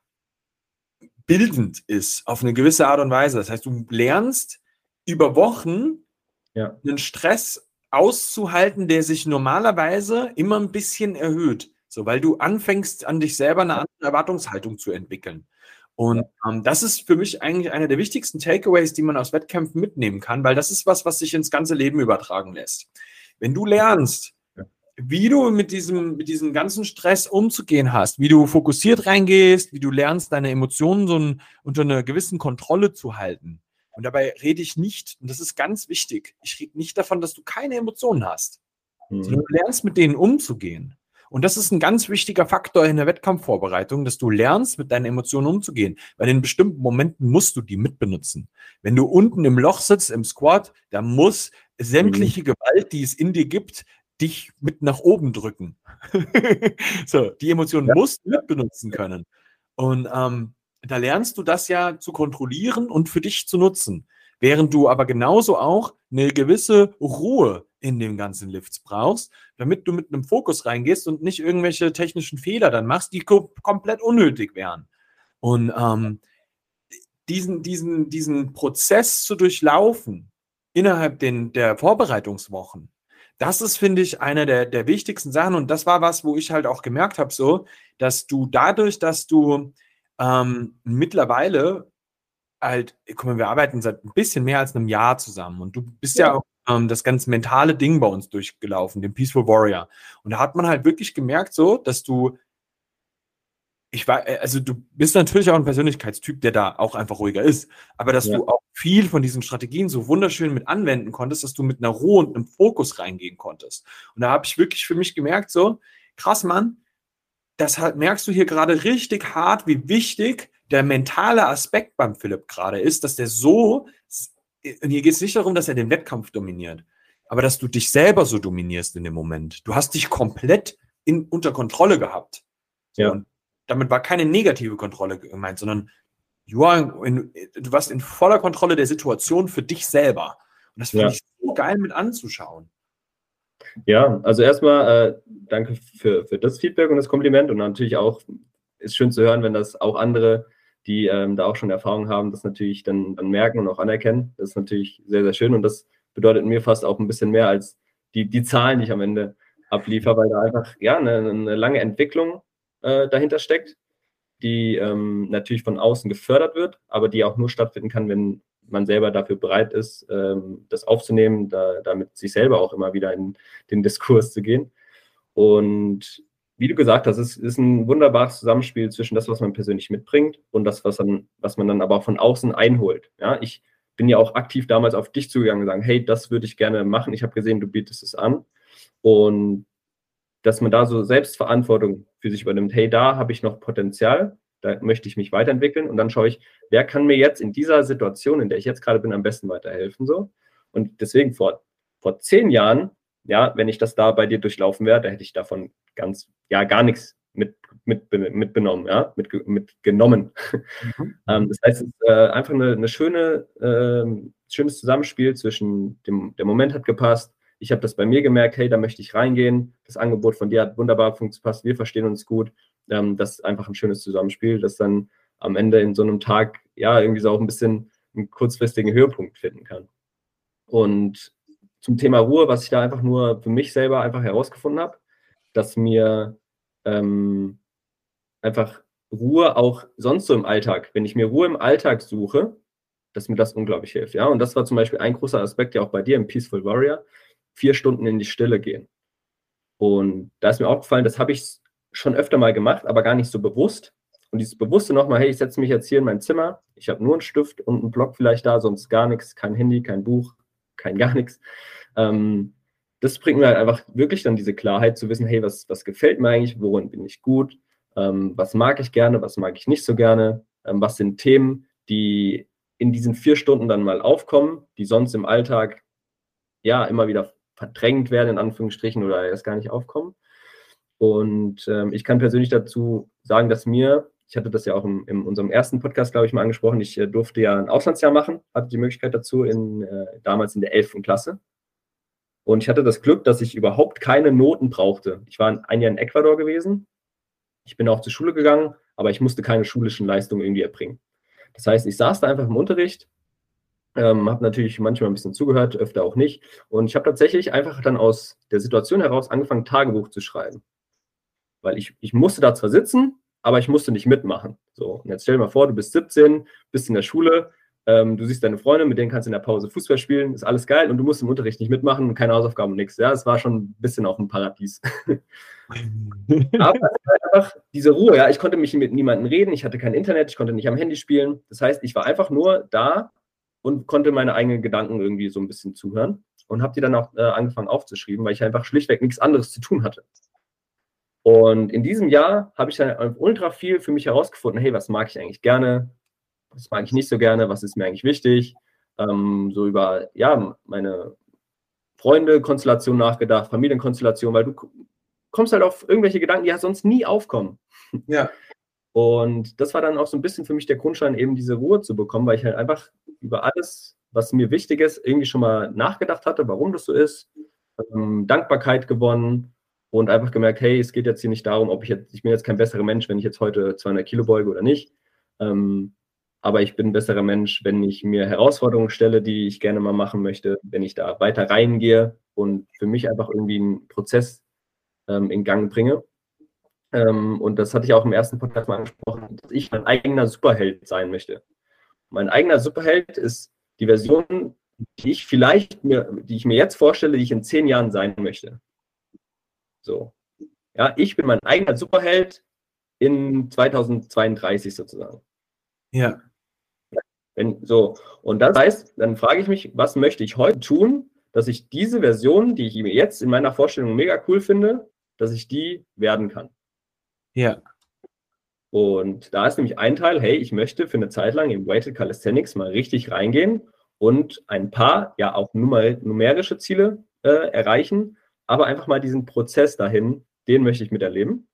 bildend ist, auf eine gewisse Art und Weise. Das heißt, du lernst über Wochen Ja. einen Stress auszuhalten, der sich normalerweise immer ein bisschen erhöht. So, weil du anfängst, an dich selber eine andere Erwartungshaltung zu entwickeln. Und ähm, das ist für mich eigentlich einer der wichtigsten Takeaways, die man aus Wettkämpfen mitnehmen kann, weil das ist was, was sich ins ganze Leben übertragen lässt. Wenn du lernst. Wie du mit diesem, mit diesem ganzen Stress umzugehen hast, wie du fokussiert reingehst, wie du lernst, deine Emotionen so ein, unter einer gewissen Kontrolle zu halten. Und dabei rede ich nicht, und das ist ganz wichtig, ich rede nicht davon, dass du keine Emotionen hast, sondern Mhm. du lernst, mit denen umzugehen. Und das ist ein ganz wichtiger Faktor in der Wettkampfvorbereitung, dass du lernst, mit deinen Emotionen umzugehen. Weil in bestimmten Momenten musst du die mitbenutzen. Wenn du unten im Loch sitzt, im Squat, da muss sämtliche Gewalt, die es in dir gibt, dich mit nach oben drücken. so, die Emotionen Ja. musst du mitbenutzen können. Und ähm, da lernst du das ja zu kontrollieren und für dich zu nutzen. Während du aber genauso auch eine gewisse Ruhe in den ganzen Lifts brauchst, damit du mit einem Fokus reingehst und nicht irgendwelche technischen Fehler dann machst, die ko komplett unnötig wären. Und ähm, diesen, diesen, diesen Prozess zu durchlaufen innerhalb den, der Vorbereitungswochen, das ist, finde ich, eine der, der wichtigsten Sachen. Und das war was, wo ich halt auch gemerkt habe, so, dass du dadurch, dass du ähm, mittlerweile halt, guck mal, wir arbeiten seit ein bisschen mehr als einem Jahr zusammen und du bist ja, Ja. auch ähm, das ganz mentale Ding bei uns durchgelaufen, den Peaceful Warrior. Und da hat man halt wirklich gemerkt, so, dass du, ich war, äh, also du bist natürlich auch ein Persönlichkeitstyp, der da auch einfach ruhiger ist, aber dass Ja. du auch viel von diesen Strategien so wunderschön mit anwenden konntest, dass du mit einer Ruhe und einem Fokus reingehen konntest. Und da habe ich wirklich für mich gemerkt, so, krass, Mann, das halt merkst du hier gerade richtig hart, wie wichtig der mentale Aspekt beim Philipp gerade ist, dass der so, und hier geht es nicht darum, dass er den Wettkampf dominiert, aber dass du dich selber so dominierst in dem Moment. Du hast dich komplett in, unter Kontrolle gehabt. Ja. Und damit war keine negative Kontrolle gemeint, sondern you in, du warst in voller Kontrolle der Situation für dich selber. Und das finde Ja. ich so geil mit anzuschauen. Ja, also erstmal äh, danke für, für das Feedback und das Kompliment und natürlich auch ist schön zu hören, wenn das auch andere, die ähm, da auch schon Erfahrung haben, das natürlich dann, dann merken und auch anerkennen. Das ist natürlich sehr, sehr schön und das bedeutet mir fast auch ein bisschen mehr als die, die Zahlen, die ich am Ende abliefere, weil da einfach ja eine, eine lange Entwicklung äh, dahinter steckt, die ähm, natürlich von außen gefördert wird, aber die auch nur stattfinden kann, wenn man selber dafür bereit ist, ähm, das aufzunehmen, da, damit sich selber auch immer wieder in den Diskurs zu gehen. Und wie du gesagt hast, es ist ein wunderbares Zusammenspiel zwischen das, was man persönlich mitbringt und das, was, dann, was man dann aber auch von außen einholt. Ja, ich bin ja auch aktiv damals auf dich zugegangen und sagen, hey, das würde ich gerne machen. Ich habe gesehen, du bietest es an. Und dass man da so Selbstverantwortung für sich übernimmt. Hey, da habe ich noch Potenzial, da möchte ich mich weiterentwickeln und dann schaue ich, wer kann mir jetzt in dieser Situation, in der ich jetzt gerade bin, am besten weiterhelfen so. Und deswegen vor, vor zehn Jahren, ja, wenn ich das da bei dir durchlaufen wäre, da hätte ich davon ganz, ja, gar nichts mit, mit, mitbenommen, ja, mit, mitgenommen. Mhm. ähm, das heißt, es ist äh, einfach eine, eine schöne, äh, schönes Zusammenspiel zwischen dem, der Moment hat gepasst, ich habe das bei mir gemerkt, hey, da möchte ich reingehen. Das Angebot von dir hat wunderbar funktioniert, wir verstehen uns gut. Ähm, das ist einfach ein schönes Zusammenspiel, das dann am Ende in so einem Tag ja irgendwie so auch ein bisschen einen kurzfristigen Höhepunkt finden kann. Und zum Thema Ruhe, was ich da einfach nur für mich selber einfach herausgefunden habe, dass mir ähm, einfach Ruhe auch sonst so im Alltag, wenn ich mir Ruhe im Alltag suche, dass mir das unglaublich hilft. Ja, und das war zum Beispiel ein großer Aspekt ja auch bei dir im Peaceful Warrior, vier Stunden in die Stille gehen. Und da ist mir aufgefallen, das habe ich schon öfter mal gemacht, aber gar nicht so bewusst. Und dieses Bewusste nochmal, hey, ich setze mich jetzt hier in mein Zimmer, ich habe nur einen Stift und einen Block vielleicht da, sonst gar nichts, kein Handy, kein Buch, kein gar nichts. Ähm, das bringt mir halt einfach wirklich dann diese Klarheit zu wissen, hey, was, was gefällt mir eigentlich, worin bin ich gut, ähm, was mag ich gerne, was mag ich nicht so gerne, ähm, was sind Themen, die in diesen vier Stunden dann mal aufkommen, die sonst im Alltag ja immer wieder verdrängt werden, in Anführungsstrichen, oder erst gar nicht aufkommen. Und ähm, ich kann persönlich dazu sagen, dass mir, ich hatte das ja auch in, in unserem ersten Podcast, glaube ich, mal angesprochen, ich äh, durfte ja ein Auslandsjahr machen, hatte die Möglichkeit dazu, in, äh, damals in der 11. Klasse. Und ich hatte das Glück, dass ich überhaupt keine Noten brauchte. Ich war ein Jahr in Ecuador gewesen. Ich bin auch zur Schule gegangen, aber ich musste keine schulischen Leistungen irgendwie erbringen. Das heißt, ich saß da einfach im Unterricht, ähm, habe natürlich manchmal ein bisschen zugehört, öfter auch nicht. Und ich habe tatsächlich einfach dann aus der Situation heraus angefangen, Tagebuch zu schreiben. Weil ich, ich musste da zwar sitzen, aber ich musste nicht mitmachen. So, und jetzt stell dir mal vor, du bist 17, bist in der Schule, ähm, du siehst deine Freunde, mit denen kannst du in der Pause Fußball spielen, ist alles geil und du musst im Unterricht nicht mitmachen und keine Hausaufgaben und nichts. Ja, es war schon ein bisschen auch ein Paradies. aber einfach diese Ruhe, ja, ich konnte mich mit niemandem reden, ich hatte kein Internet, ich konnte nicht am Handy spielen. Das heißt, ich war einfach nur da und konnte meine eigenen Gedanken irgendwie so ein bisschen zuhören und habe die dann auch äh, angefangen aufzuschreiben, weil ich einfach schlichtweg nichts anderes zu tun hatte. Und in diesem Jahr habe ich dann ultra viel für mich herausgefunden, hey, was mag ich eigentlich gerne, was mag ich nicht so gerne, was ist mir eigentlich wichtig, ähm, so über, ja, meine Freunde-Konstellation nachgedacht, Familienkonstellation, weil du kommst halt auf irgendwelche Gedanken, die ja sonst nie aufkommen. Ja. Und das war dann auch so ein bisschen für mich der Grundstein, eben diese Ruhe zu bekommen, weil ich halt einfach über alles, was mir wichtig ist, irgendwie schon mal nachgedacht hatte, warum das so ist, ähm, Dankbarkeit gewonnen und einfach gemerkt, hey, es geht jetzt hier nicht darum, ob ich jetzt, ich bin jetzt kein besserer Mensch, wenn ich jetzt heute 200 Kilo beuge oder nicht. Ähm, aber ich bin ein besserer Mensch, wenn ich mir Herausforderungen stelle, die ich gerne mal machen möchte, wenn ich da weiter reingehe und für mich einfach irgendwie einen Prozess ähm, in Gang bringe. Ähm, und das hatte ich auch im ersten Podcast mal angesprochen, dass ich mein eigener Superheld sein möchte. Mein eigener Superheld ist die Version, die ich vielleicht mir, die ich mir jetzt vorstelle, die ich in zehn Jahren sein möchte. So. Ja, ich bin mein eigener Superheld in 2032 sozusagen. Ja. Wenn, so. Und das heißt, dann frage ich mich, was möchte ich heute tun, dass ich diese Version, die ich mir jetzt in meiner Vorstellung mega cool finde, dass ich die werden kann. Ja. Und da ist nämlich ein Teil, hey, ich möchte für eine Zeit lang im Weighted Calisthenics mal richtig reingehen und ein paar, ja auch numer numerische Ziele äh, erreichen, aber einfach mal diesen Prozess dahin, den möchte ich miterleben.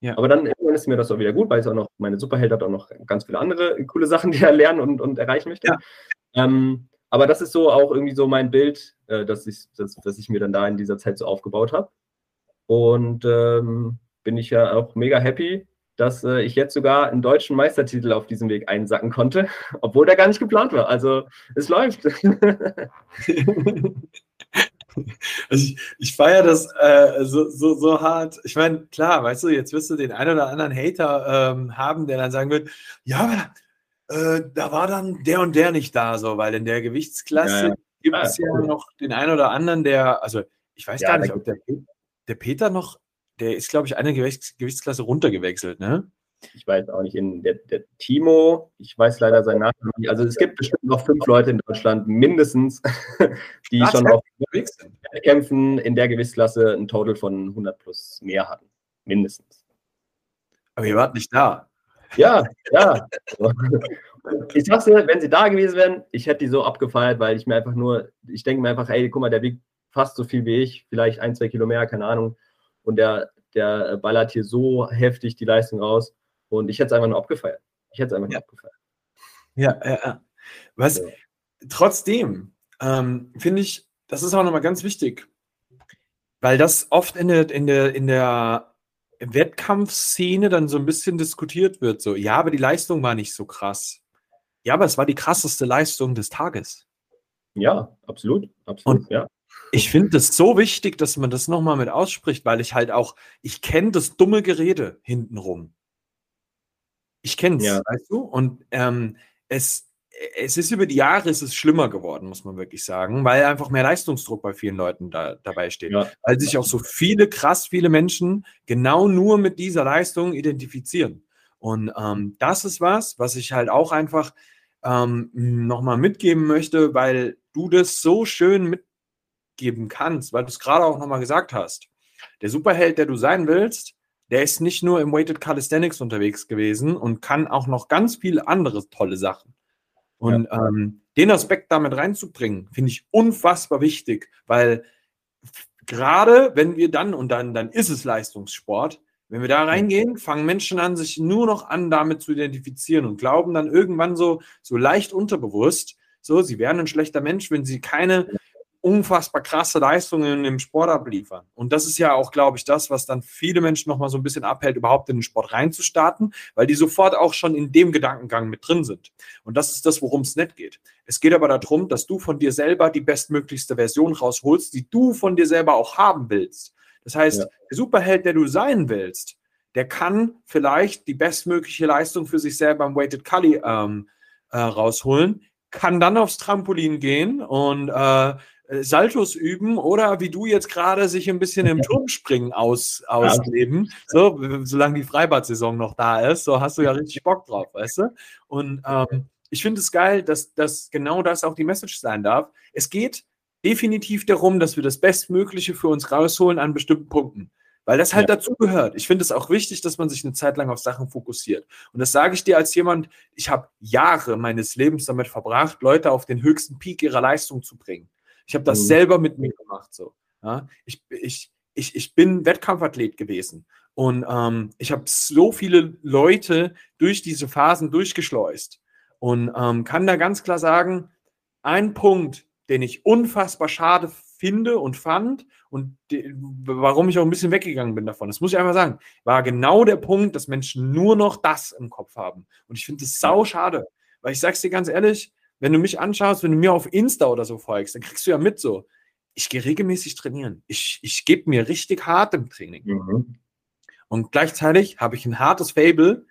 Ja. Aber dann ist mir das auch wieder gut, weil es auch noch, meine Superheld hat auch noch ganz viele andere coole Sachen, die er lernen und, und erreichen möchte. Ja. Ähm, aber das ist so auch irgendwie so mein Bild, äh, das, ich, das, das ich mir dann da in dieser Zeit so aufgebaut habe. Und ähm, bin ich ja auch mega happy, dass äh, ich jetzt sogar einen deutschen Meistertitel auf diesem Weg einsacken konnte, obwohl der gar nicht geplant war. Also es läuft. Also ich, ich feiere das äh, so, so, so hart. Ich meine, klar, weißt du, jetzt wirst du den einen oder anderen Hater ähm, haben, der dann sagen wird, ja, aber äh, da war dann der und der nicht da, so, weil in der Gewichtsklasse ja, gibt es ja, ja noch den einen oder anderen, der, also ich weiß ja, gar nicht, ob der, der Peter noch der ist, glaube ich, eine Gewichtsklasse runtergewechselt, ne? ich weiß auch nicht, in der, der Timo, ich weiß leider seinen Namen nicht. Also es gibt bestimmt noch fünf Leute in Deutschland, mindestens, die das schon auf Kämpfen in der Gewichtsklasse ein Total von 100 plus mehr hatten. Mindestens. Aber ihr wart nicht da. Ja, ja. Ich sag's dir, wenn sie da gewesen wären, ich hätte die so abgefeiert, weil ich mir einfach nur, ich denke mir einfach, ey, guck mal, der wiegt fast so viel wie ich, vielleicht ein, zwei Kilo mehr, keine Ahnung. Und der, der ballert hier so heftig die Leistung raus. Und ich hätte es einfach nur abgefeiert. Ich hätte es einfach ja. nur abgefeiert. Ja, ja, ja. Was, ja. trotzdem ähm, finde ich, das ist auch nochmal ganz wichtig, weil das oft in der, in der, in der Wettkampfszene dann so ein bisschen diskutiert wird. So, ja, aber die Leistung war nicht so krass. Ja, aber es war die krasseste Leistung des Tages. Ja, absolut. absolut Und ja. Ich finde das so wichtig, dass man das nochmal mit ausspricht, weil ich halt auch, ich kenne das dumme Gerede hintenrum. Ich kenne es, ja. weißt du? Und ähm, es, es ist über die Jahre es ist schlimmer geworden, muss man wirklich sagen, weil einfach mehr Leistungsdruck bei vielen Leuten da, dabei steht. Ja. Weil sich auch so viele, krass viele Menschen genau nur mit dieser Leistung identifizieren. Und ähm, das ist was, was ich halt auch einfach ähm, nochmal mitgeben möchte, weil du das so schön mitgeben kannst, weil du es gerade auch nochmal gesagt hast. Der Superheld, der du sein willst, der ist nicht nur im Weighted Calisthenics unterwegs gewesen und kann auch noch ganz viele andere tolle Sachen. Und ja. ähm, den Aspekt damit reinzubringen, finde ich unfassbar wichtig, weil gerade wenn wir dann, und dann, dann ist es Leistungssport, wenn wir da reingehen, fangen Menschen an, sich nur noch an, damit zu identifizieren und glauben dann irgendwann so, so leicht unterbewusst, so, sie wären ein schlechter Mensch, wenn sie keine unfassbar krasse Leistungen im Sport abliefern. Und das ist ja auch, glaube ich, das, was dann viele Menschen noch mal so ein bisschen abhält, überhaupt in den Sport reinzustarten, weil die sofort auch schon in dem Gedankengang mit drin sind. Und das ist das, worum es nicht geht. Es geht aber darum, dass du von dir selber die bestmöglichste Version rausholst, die du von dir selber auch haben willst. Das heißt, ja. der Superheld, der du sein willst, der kann vielleicht die bestmögliche Leistung für sich selber im Weighted Cully ähm, äh, rausholen, kann dann aufs Trampolin gehen und äh, Saltos üben oder wie du jetzt gerade sich ein bisschen im Turmspringen aus, ausleben, so, solange die Freibad-Saison noch da ist, so hast du ja richtig Bock drauf, weißt du? Und ähm, ich finde es geil, dass, dass genau das auch die Message sein darf. Es geht definitiv darum, dass wir das Bestmögliche für uns rausholen an bestimmten Punkten. Weil das halt ja. dazu gehört. Ich finde es auch wichtig, dass man sich eine Zeit lang auf Sachen fokussiert. Und das sage ich dir als jemand, ich habe Jahre meines Lebens damit verbracht, Leute auf den höchsten Peak ihrer Leistung zu bringen. Ich habe das mhm. selber mit mir gemacht. So. Ja? Ich, ich, ich, ich bin Wettkampfathlet gewesen und ähm, ich habe so viele Leute durch diese Phasen durchgeschleust und ähm, kann da ganz klar sagen, ein Punkt, den ich unfassbar schade finde und fand und die, warum ich auch ein bisschen weggegangen bin davon, das muss ich einfach sagen, war genau der Punkt, dass Menschen nur noch das im Kopf haben. Und ich finde das sau schade, weil ich sag's dir ganz ehrlich, wenn du mich anschaust, wenn du mir auf Insta oder so folgst, dann kriegst du ja mit so, ich gehe regelmäßig trainieren. Ich, ich gebe mir richtig hart im Training. Mhm. Und gleichzeitig habe ich ein hartes Fable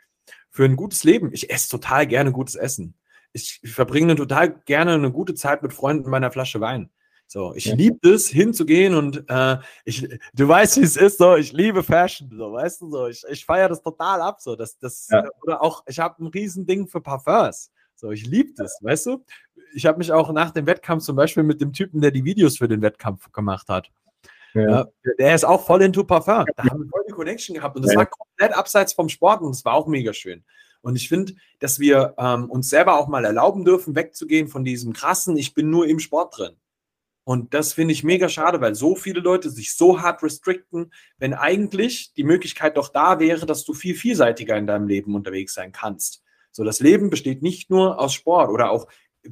für ein gutes Leben. Ich esse total gerne gutes Essen. Ich, verbringe total gerne eine gute Zeit mit Freunden bei einer Flasche Wein. So, ich ja. liebe es, hinzugehen und äh, ich, du weißt, wie es ist, so, ich liebe Fashion, so, weißt du, so, ich, ich feiere das total ab, so, das, das, ja. oder auch, ich habe ein Riesending für Parfums. So, ich liebe das, weißt du? Ich habe mich auch nach dem Wettkampf zum Beispiel mit dem Typen, der die Videos für den Wettkampf gemacht hat. Ja. Ja, der ist auch voll into Parfum. Da haben wir voll die Connection gehabt und das ja. war komplett abseits vom Sport und das war auch mega schön. Und ich finde, dass wir ähm, uns selber auch mal erlauben dürfen, wegzugehen von diesem krassen, ich bin nur im Sport drin. Und das finde ich mega schade, weil so viele Leute sich so hart restrikten, wenn eigentlich die Möglichkeit doch da wäre, dass du viel vielseitiger in deinem Leben unterwegs sein kannst. So, das Leben besteht nicht nur aus Sport oder auch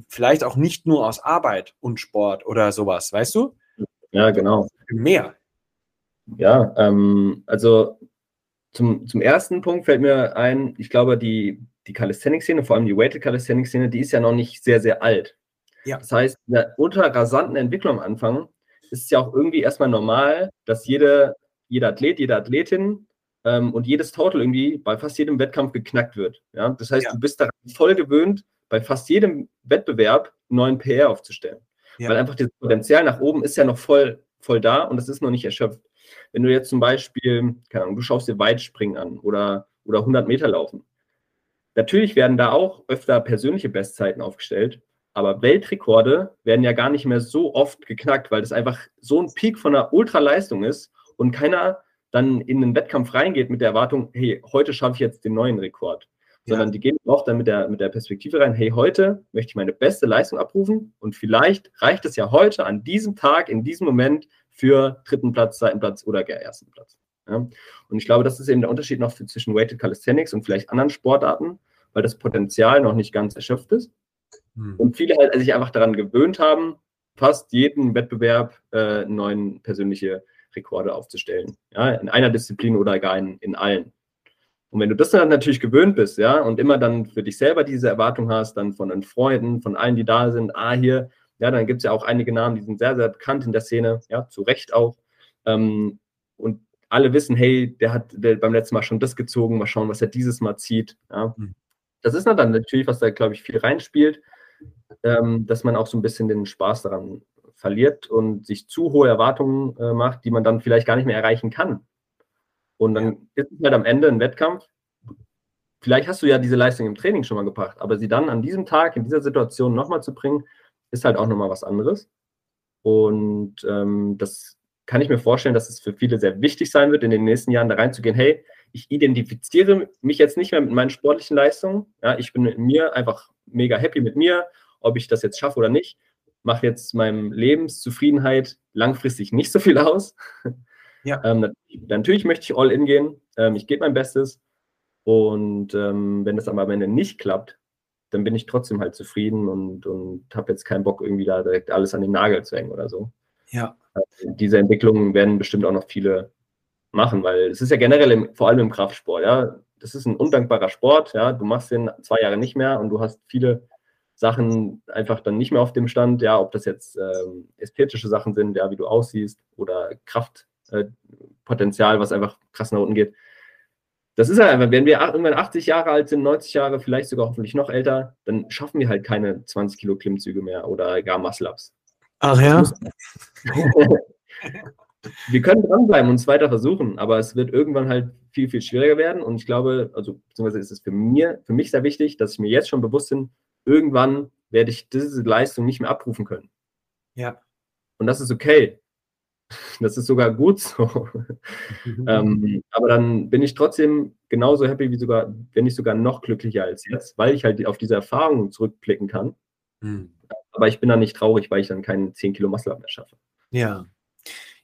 vielleicht auch nicht nur aus Arbeit und Sport oder sowas, weißt du? Ja, genau. Mehr. Ja, ähm, also zum, zum ersten Punkt fällt mir ein, ich glaube, die, die Calisthenics-Szene, vor allem die Weighted Calisthenics-Szene, die ist ja noch nicht sehr, sehr alt. Ja. Das heißt, ultra rasanten Entwicklung am Anfang ist es ja auch irgendwie erstmal normal, dass jede, jeder Athlet, jede Athletin ähm, und jedes Total irgendwie bei fast jedem Wettkampf geknackt wird. Ja? Das heißt, ja. du bist daran voll gewöhnt, bei fast jedem Wettbewerb einen neuen PR aufzustellen. Ja. Weil einfach das Potenzial nach oben ist ja noch voll, voll da und das ist noch nicht erschöpft. Wenn du jetzt zum Beispiel, keine Ahnung, du schaust dir Weitspringen an oder, oder 100 Meter laufen. Natürlich werden da auch öfter persönliche Bestzeiten aufgestellt, aber Weltrekorde werden ja gar nicht mehr so oft geknackt, weil das einfach so ein Peak von einer Ultraleistung ist und keiner dann in den Wettkampf reingeht mit der Erwartung, hey, heute schaffe ich jetzt den neuen Rekord. Sondern ja. die gehen auch dann mit der, mit der Perspektive rein, hey, heute möchte ich meine beste Leistung abrufen und vielleicht reicht es ja heute an diesem Tag, in diesem Moment für dritten Platz, zweiten Platz oder gar ersten Platz. Ja? Und ich glaube, das ist eben der Unterschied noch zwischen Weighted Calisthenics und vielleicht anderen Sportarten, weil das Potenzial noch nicht ganz erschöpft ist. Hm. Und viele halt sich einfach daran gewöhnt haben, fast jeden Wettbewerb äh, neuen persönliche Rekorde aufzustellen. Ja, in einer Disziplin oder gar in, in allen. Und wenn du das dann natürlich gewöhnt bist, ja, und immer dann für dich selber diese Erwartung hast, dann von den Freunden, von allen, die da sind, ah, hier, ja, dann gibt es ja auch einige Namen, die sind sehr, sehr bekannt in der Szene, ja, zu Recht auch. Ähm, und alle wissen, hey, der hat der beim letzten Mal schon das gezogen, mal schauen, was er dieses Mal zieht. Ja. Mhm. Das ist dann natürlich, was da, glaube ich, viel reinspielt, ähm, dass man auch so ein bisschen den Spaß daran verliert und sich zu hohe Erwartungen äh, macht, die man dann vielleicht gar nicht mehr erreichen kann. Und dann ist es halt am Ende ein Wettkampf. Vielleicht hast du ja diese Leistung im Training schon mal gebracht, aber sie dann an diesem Tag, in dieser Situation nochmal zu bringen, ist halt auch nochmal was anderes. Und ähm, das kann ich mir vorstellen, dass es für viele sehr wichtig sein wird, in den nächsten Jahren da reinzugehen, hey, ich identifiziere mich jetzt nicht mehr mit meinen sportlichen Leistungen. Ja, ich bin mit mir einfach mega happy mit mir, ob ich das jetzt schaffe oder nicht. Mache jetzt meinem Lebenszufriedenheit langfristig nicht so viel aus. Ja. Ähm, natürlich möchte ich all in gehen. Ähm, ich gebe mein Bestes. Und ähm, wenn das aber am Ende nicht klappt, dann bin ich trotzdem halt zufrieden und, und habe jetzt keinen Bock, irgendwie da direkt alles an den Nagel zu hängen oder so. Ja. Also diese Entwicklungen werden bestimmt auch noch viele machen, weil es ist ja generell im, vor allem im Kraftsport, ja. Das ist ein undankbarer Sport, ja. Du machst den zwei Jahre nicht mehr und du hast viele Sachen einfach dann nicht mehr auf dem Stand, ja, ob das jetzt ähm, ästhetische Sachen sind, ja, wie du aussiehst oder Kraft, äh, was einfach krass nach unten geht. Das ist halt einfach, wenn wir irgendwann 80 Jahre alt sind, 90 Jahre, vielleicht sogar hoffentlich noch älter, dann schaffen wir halt keine 20 Kilo Klimmzüge mehr oder gar Muscle-Ups. Ach ja? wir können dranbleiben und es weiter versuchen, aber es wird irgendwann halt viel, viel schwieriger werden. Und ich glaube, also beziehungsweise ist es für, mir, für mich sehr wichtig, dass ich mir jetzt schon bewusst bin, irgendwann werde ich diese Leistung nicht mehr abrufen können. Ja. Und das ist okay. Das ist sogar gut so. Ähm, aber dann bin ich trotzdem genauso happy wie sogar, wenn nicht sogar noch glücklicher als jetzt, weil ich halt auf diese Erfahrungen zurückblicken kann. Mhm. Aber ich bin dann nicht traurig, weil ich dann keinen 10 Kilo Muscle mehr schaffe. Ja.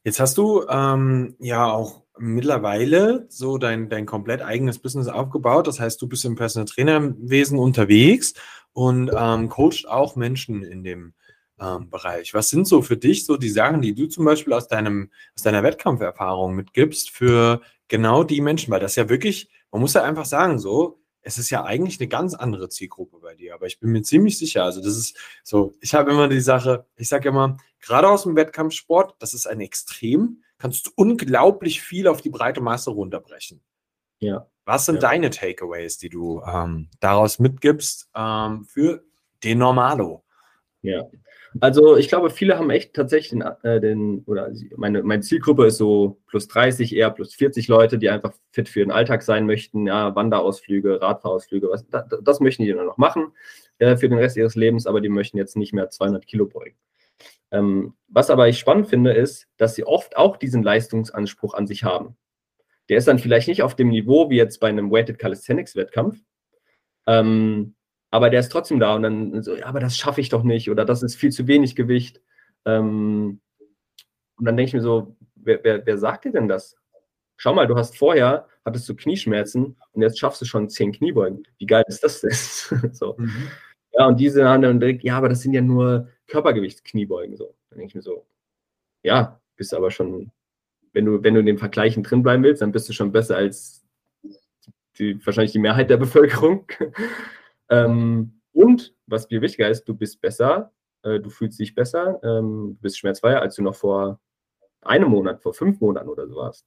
Jetzt hast du ähm, ja auch mittlerweile so dein, dein komplett eigenes Business aufgebaut. Das heißt, du bist im Personal Trainerwesen unterwegs und ähm, coacht auch Menschen in dem ähm, Bereich. Was sind so für dich so die Sachen, die du zum Beispiel aus deinem, aus deiner Wettkampferfahrung mitgibst für genau die Menschen? Weil das ja wirklich, man muss ja einfach sagen, so, es ist ja eigentlich eine ganz andere Zielgruppe bei dir, aber ich bin mir ziemlich sicher, also das ist so, ich habe immer die Sache, ich sage immer, gerade aus dem Wettkampfsport, das ist ein Extrem, kannst du unglaublich viel auf die breite Masse runterbrechen. Ja. Was sind ja. deine Takeaways, die du ähm, daraus mitgibst ähm, für den Normalo? Ja, also ich glaube, viele haben echt tatsächlich den, äh, den oder meine, meine Zielgruppe ist so plus 30, eher plus 40 Leute, die einfach fit für den Alltag sein möchten, ja, Wanderausflüge, Radfahrausflüge, was, das, das möchten die dann noch machen äh, für den Rest ihres Lebens, aber die möchten jetzt nicht mehr 200 Kilo beugen. Ähm, was aber ich spannend finde, ist, dass sie oft auch diesen Leistungsanspruch an sich haben. Der ist dann vielleicht nicht auf dem Niveau wie jetzt bei einem Weighted Calisthenics Wettkampf, ähm, aber der ist trotzdem da und dann so, ja, aber das schaffe ich doch nicht oder das ist viel zu wenig Gewicht. Ähm, und dann denke ich mir so, wer, wer, wer sagt dir denn das? Schau mal, du hast vorher, hattest du Knieschmerzen und jetzt schaffst du schon zehn Kniebeugen. Wie geil ist das denn? so. Mhm. Ja, und diese haben dann direkt, ja, aber das sind ja nur Körpergewichtskniebeugen. So. Dann denke ich mir so, ja, bist aber schon, wenn du, wenn du in den Vergleichen drin bleiben willst, dann bist du schon besser als die, wahrscheinlich die Mehrheit der Bevölkerung. Ähm, und was viel wichtiger ist, du bist besser, äh, du fühlst dich besser, ähm, du bist schmerzfreier, als du noch vor einem Monat, vor fünf Monaten oder so warst.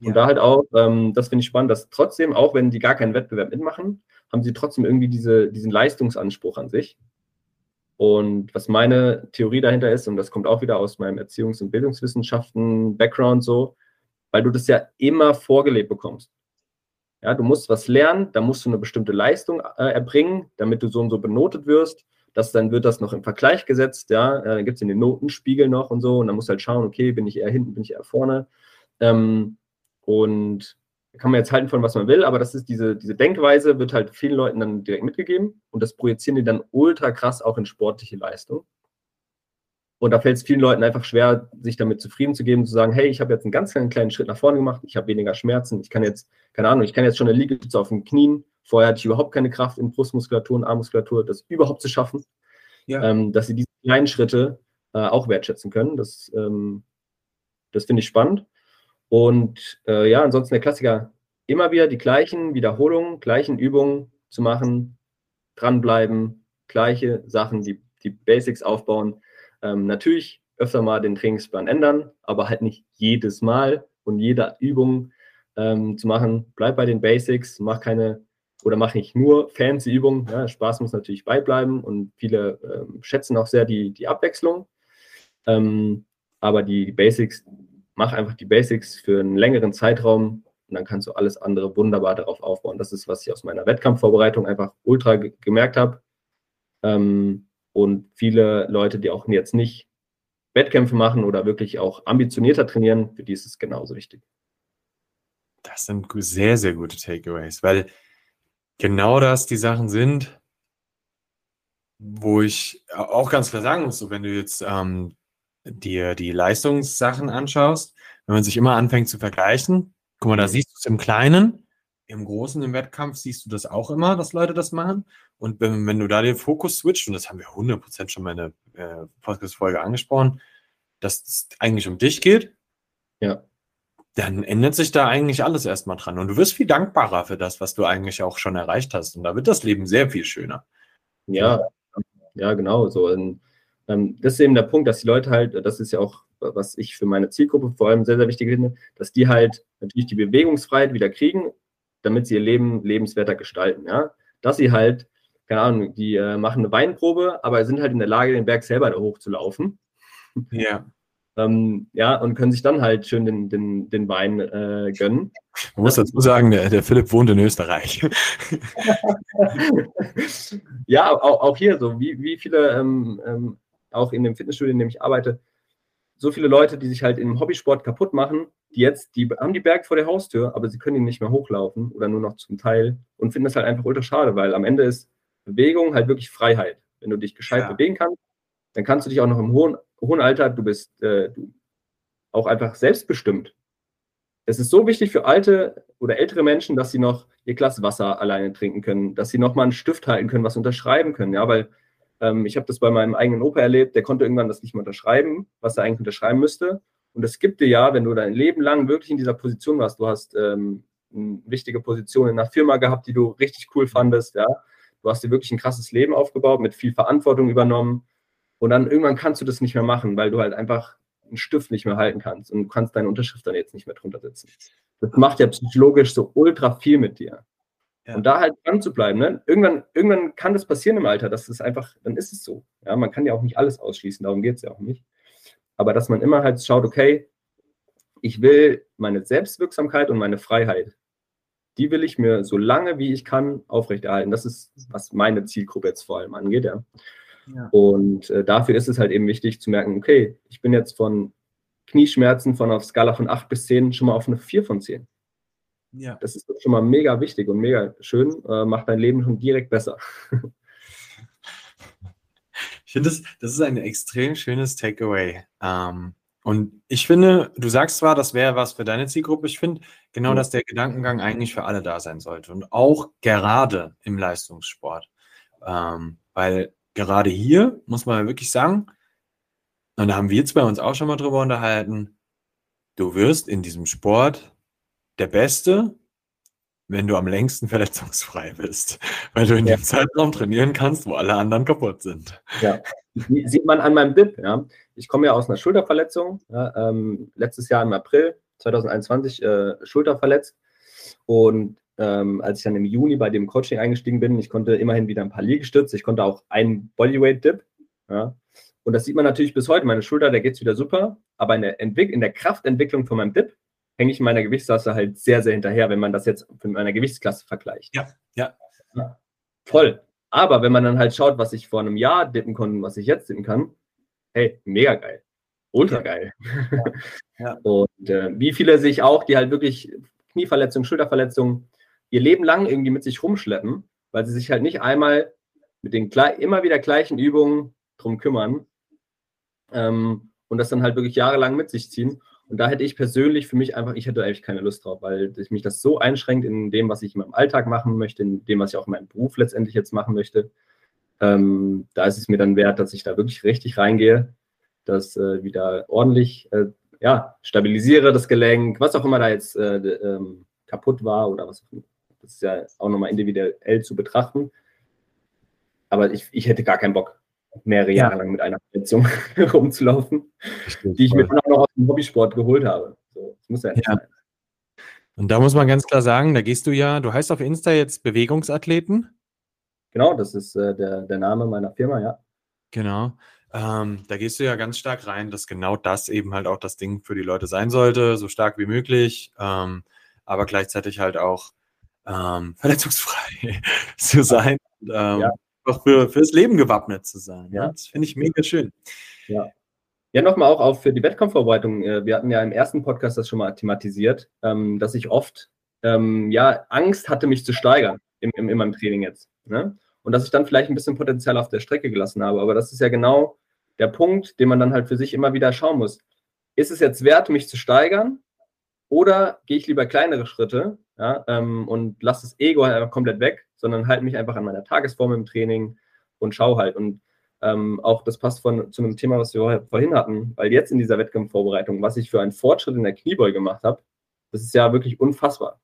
Und da halt auch, ähm, das finde ich spannend, dass trotzdem, auch wenn die gar keinen Wettbewerb mitmachen, haben sie trotzdem irgendwie diese, diesen Leistungsanspruch an sich. Und was meine Theorie dahinter ist, und das kommt auch wieder aus meinem Erziehungs- und Bildungswissenschaften-Background so, weil du das ja immer vorgelebt bekommst. Ja, du musst was lernen, da musst du eine bestimmte Leistung äh, erbringen, damit du so und so benotet wirst. Das, dann wird das noch im Vergleich gesetzt, ja, äh, dann gibt es in den Notenspiegel noch und so und dann musst du halt schauen, okay, bin ich eher hinten, bin ich eher vorne. Ähm, und kann man jetzt halten von was man will, aber das ist diese, diese Denkweise, wird halt vielen Leuten dann direkt mitgegeben und das projizieren die dann ultra krass auch in sportliche Leistung. Und da fällt es vielen Leuten einfach schwer, sich damit zufrieden zu geben, zu sagen, hey, ich habe jetzt einen ganz kleinen, kleinen Schritt nach vorne gemacht, ich habe weniger Schmerzen, ich kann jetzt, keine Ahnung, ich kann jetzt schon eine Liegestütze auf den Knien. Vorher hatte ich überhaupt keine Kraft in Brustmuskulatur und Armmuskulatur, das überhaupt zu schaffen. Ja. Ähm, dass sie diese kleinen Schritte äh, auch wertschätzen können. Das, ähm, das finde ich spannend. Und äh, ja, ansonsten der Klassiker, immer wieder die gleichen Wiederholungen, gleichen Übungen zu machen, dranbleiben, gleiche Sachen, die, die Basics aufbauen ähm, natürlich öfter mal den Trainingsplan ändern, aber halt nicht jedes Mal und jede Übung ähm, zu machen. Bleib bei den Basics, mach keine oder mach nicht nur fancy Übungen. Ja, Spaß muss natürlich beibleiben und viele ähm, schätzen auch sehr die, die Abwechslung. Ähm, aber die Basics, mach einfach die Basics für einen längeren Zeitraum und dann kannst du alles andere wunderbar darauf aufbauen. Das ist, was ich aus meiner Wettkampfvorbereitung einfach ultra gemerkt habe. Ähm, und viele Leute, die auch jetzt nicht Wettkämpfe machen oder wirklich auch ambitionierter trainieren, für die ist es genauso wichtig. Das sind sehr, sehr gute Takeaways, weil genau das die Sachen sind, wo ich auch ganz klar sagen muss, so wenn du jetzt ähm, dir die Leistungssachen anschaust, wenn man sich immer anfängt zu vergleichen, guck mal, da mhm. siehst du es im Kleinen, im Großen, im Wettkampf siehst du das auch immer, dass Leute das machen. Und wenn, wenn du da den Fokus switcht, und das haben wir 100% schon mal in der äh, Podcast-Folge angesprochen, dass es eigentlich um dich geht, ja. dann ändert sich da eigentlich alles erstmal dran. Und du wirst viel dankbarer für das, was du eigentlich auch schon erreicht hast. Und da wird das Leben sehr viel schöner. Ja, ja, genau. So. Und, das ist eben der Punkt, dass die Leute halt, das ist ja auch, was ich für meine Zielgruppe vor allem sehr, sehr wichtig finde, dass die halt natürlich die Bewegungsfreiheit wieder kriegen, damit sie ihr Leben lebenswerter gestalten. Ja? Dass sie halt keine Ahnung, die äh, machen eine Weinprobe, aber sind halt in der Lage, den Berg selber da hochzulaufen. Ja. ähm, ja, und können sich dann halt schön den, den, den Wein äh, gönnen. Man muss dazu sagen, der, der Philipp wohnt in Österreich. ja, auch, auch hier so, wie, wie viele, ähm, ähm, auch in dem Fitnessstudio, in dem ich arbeite, so viele Leute, die sich halt im Hobbysport kaputt machen, die jetzt, die haben die Berg vor der Haustür, aber sie können ihn nicht mehr hochlaufen oder nur noch zum Teil und finden das halt einfach ultra schade, weil am Ende ist Bewegung halt wirklich Freiheit. Wenn du dich gescheit ja. bewegen kannst, dann kannst du dich auch noch im hohen, hohen Alter, du bist äh, du auch einfach selbstbestimmt. Es ist so wichtig für alte oder ältere Menschen, dass sie noch ihr Glas Wasser alleine trinken können, dass sie noch mal einen Stift halten können, was unterschreiben können. Ja, weil ähm, ich habe das bei meinem eigenen Opa erlebt, der konnte irgendwann das nicht mehr unterschreiben, was er eigentlich unterschreiben müsste. Und es gibt dir ja, wenn du dein Leben lang wirklich in dieser Position warst, du hast ähm, eine wichtige Position in einer Firma gehabt, die du richtig cool fandest, ja, Du hast dir wirklich ein krasses Leben aufgebaut, mit viel Verantwortung übernommen. Und dann irgendwann kannst du das nicht mehr machen, weil du halt einfach einen Stift nicht mehr halten kannst und du kannst deine Unterschrift dann jetzt nicht mehr drunter setzen. Das macht ja psychologisch so ultra viel mit dir. Ja. Und da halt dran zu bleiben, ne? irgendwann, irgendwann kann das passieren im Alter, das ist einfach, dann ist es so. Ja, man kann ja auch nicht alles ausschließen, darum geht es ja auch nicht. Aber dass man immer halt schaut, okay, ich will meine Selbstwirksamkeit und meine Freiheit die will ich mir so lange wie ich kann aufrechterhalten. Das ist, was meine Zielgruppe jetzt vor allem angeht. Ja. ja. Und äh, dafür ist es halt eben wichtig zu merken, okay, ich bin jetzt von Knieschmerzen von auf Skala von 8 bis 10 schon mal auf eine 4 von 10. Ja. Das ist schon mal mega wichtig und mega schön, äh, macht dein Leben schon direkt besser. ich finde, das, das ist ein extrem schönes Takeaway. Ähm, und ich finde, du sagst zwar, das wäre was für deine Zielgruppe. Ich finde genau, dass der Gedankengang eigentlich für alle da sein sollte. Und auch gerade im Leistungssport. Ähm, weil gerade hier muss man wirklich sagen, und da haben wir jetzt bei uns auch schon mal drüber unterhalten, du wirst in diesem Sport der Beste, wenn du am längsten verletzungsfrei bist, weil du in ja. dem Zeitraum trainieren kannst, wo alle anderen kaputt sind. Ja, sieht man an meinem Dip. Ja. Ich komme ja aus einer Schulterverletzung. Ja, ähm, letztes Jahr im April 2021 äh, Schulter verletzt. Und ähm, als ich dann im Juni bei dem Coaching eingestiegen bin, ich konnte immerhin wieder ein paar Liegestütze, ich konnte auch einen Bodyweight-Dip. Ja. Und das sieht man natürlich bis heute. Meine Schulter, der geht es wieder super. Aber in der, Entwick in der Kraftentwicklung von meinem Dip hänge ich in meiner Gewichtsklasse halt sehr, sehr hinterher, wenn man das jetzt mit meiner Gewichtsklasse vergleicht. Ja, ja. Voll. Aber wenn man dann halt schaut, was ich vor einem Jahr dippen konnte und was ich jetzt dippen kann, hey, mega geil. Ultra geil. Ja. Ja. Und äh, wie viele sich auch, die halt wirklich Knieverletzungen, Schulterverletzungen ihr Leben lang irgendwie mit sich rumschleppen, weil sie sich halt nicht einmal mit den immer wieder gleichen Übungen drum kümmern ähm, und das dann halt wirklich jahrelang mit sich ziehen. Und da hätte ich persönlich für mich einfach, ich hätte eigentlich keine Lust drauf, weil mich das so einschränkt in dem, was ich in meinem Alltag machen möchte, in dem, was ich auch in meinem Beruf letztendlich jetzt machen möchte. Ähm, da ist es mir dann wert, dass ich da wirklich richtig reingehe, das äh, wieder ordentlich äh, ja, stabilisiere, das Gelenk, was auch immer da jetzt äh, ähm, kaputt war oder was auch immer. Das ist ja auch nochmal individuell zu betrachten. Aber ich, ich hätte gar keinen Bock, mehrere Jahre ja. lang mit einer Verletzung rumzulaufen, die ich mir dann auch noch aus dem Hobbysport geholt habe. So, das muss ja nicht ja. sein. Und da muss man ganz klar sagen, da gehst du ja, du heißt auf Insta jetzt Bewegungsathleten. Genau, das ist äh, der, der Name meiner Firma, ja. Genau. Ähm, da gehst du ja ganz stark rein, dass genau das eben halt auch das Ding für die Leute sein sollte, so stark wie möglich, ähm, aber gleichzeitig halt auch ähm, verletzungsfrei zu sein. Und, ähm, ja auch für, fürs Leben gewappnet zu sein. Ja, das finde ich mega schön. Ja. Ja, nochmal auch, auch für die Wettkampfvorbereitung. Äh, wir hatten ja im ersten Podcast das schon mal thematisiert, ähm, dass ich oft ähm, ja, Angst hatte, mich zu steigern im, im, in meinem Training jetzt. Ne? Und dass ich dann vielleicht ein bisschen Potenzial auf der Strecke gelassen habe. Aber das ist ja genau der Punkt, den man dann halt für sich immer wieder schauen muss. Ist es jetzt wert, mich zu steigern? Oder gehe ich lieber kleinere Schritte ja, ähm, und lasse das Ego halt einfach komplett weg sondern halte mich einfach an meiner Tagesform im Training und schaue halt. Und ähm, auch das passt von, zu einem Thema, was wir vorhin hatten, weil jetzt in dieser Wettkampfvorbereitung, was ich für einen Fortschritt in der Kniebeuge gemacht habe, das ist ja wirklich unfassbar.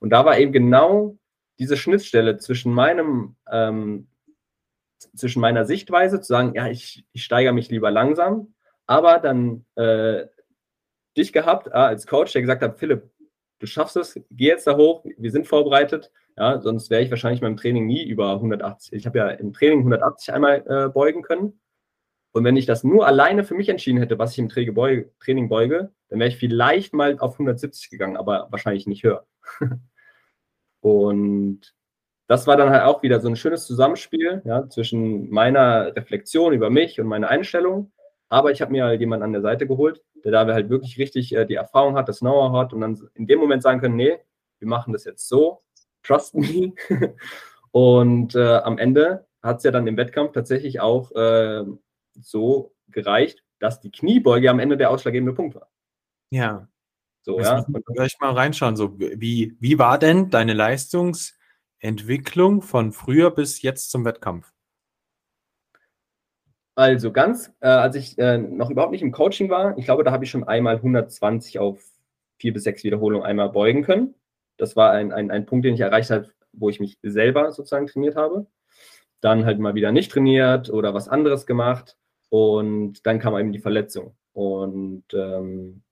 Und da war eben genau diese Schnittstelle zwischen meinem, ähm, zwischen meiner Sichtweise, zu sagen, ja, ich, ich steigere mich lieber langsam, aber dann äh, dich gehabt äh, als Coach, der gesagt hat, Philipp, du schaffst es, geh jetzt da hoch, wir sind vorbereitet, ja, sonst wäre ich wahrscheinlich beim Training nie über 180. Ich habe ja im Training 180 einmal äh, beugen können. Und wenn ich das nur alleine für mich entschieden hätte, was ich im Training beuge, dann wäre ich vielleicht mal auf 170 gegangen, aber wahrscheinlich nicht höher. und das war dann halt auch wieder so ein schönes Zusammenspiel ja, zwischen meiner Reflexion über mich und meiner Einstellung. Aber ich habe mir halt jemanden an der Seite geholt, der da halt wirklich richtig äh, die Erfahrung hat, das Know-how hat und dann in dem Moment sagen können, nee, wir machen das jetzt so trust me. Und äh, am Ende hat es ja dann im Wettkampf tatsächlich auch äh, so gereicht, dass die Kniebeuge am Ende der ausschlaggebende Punkt war. Ja. So, Jetzt ja. Gleich mal reinschauen. So, wie, wie war denn deine Leistungsentwicklung von früher bis jetzt zum Wettkampf? Also ganz, äh, als ich äh, noch überhaupt nicht im Coaching war, ich glaube, da habe ich schon einmal 120 auf vier bis sechs Wiederholungen einmal beugen können. Das war ein, ein, ein Punkt, den ich erreicht habe, wo ich mich selber sozusagen trainiert habe. Dann halt mal wieder nicht trainiert oder was anderes gemacht. Und dann kam eben die Verletzung. Und ähm,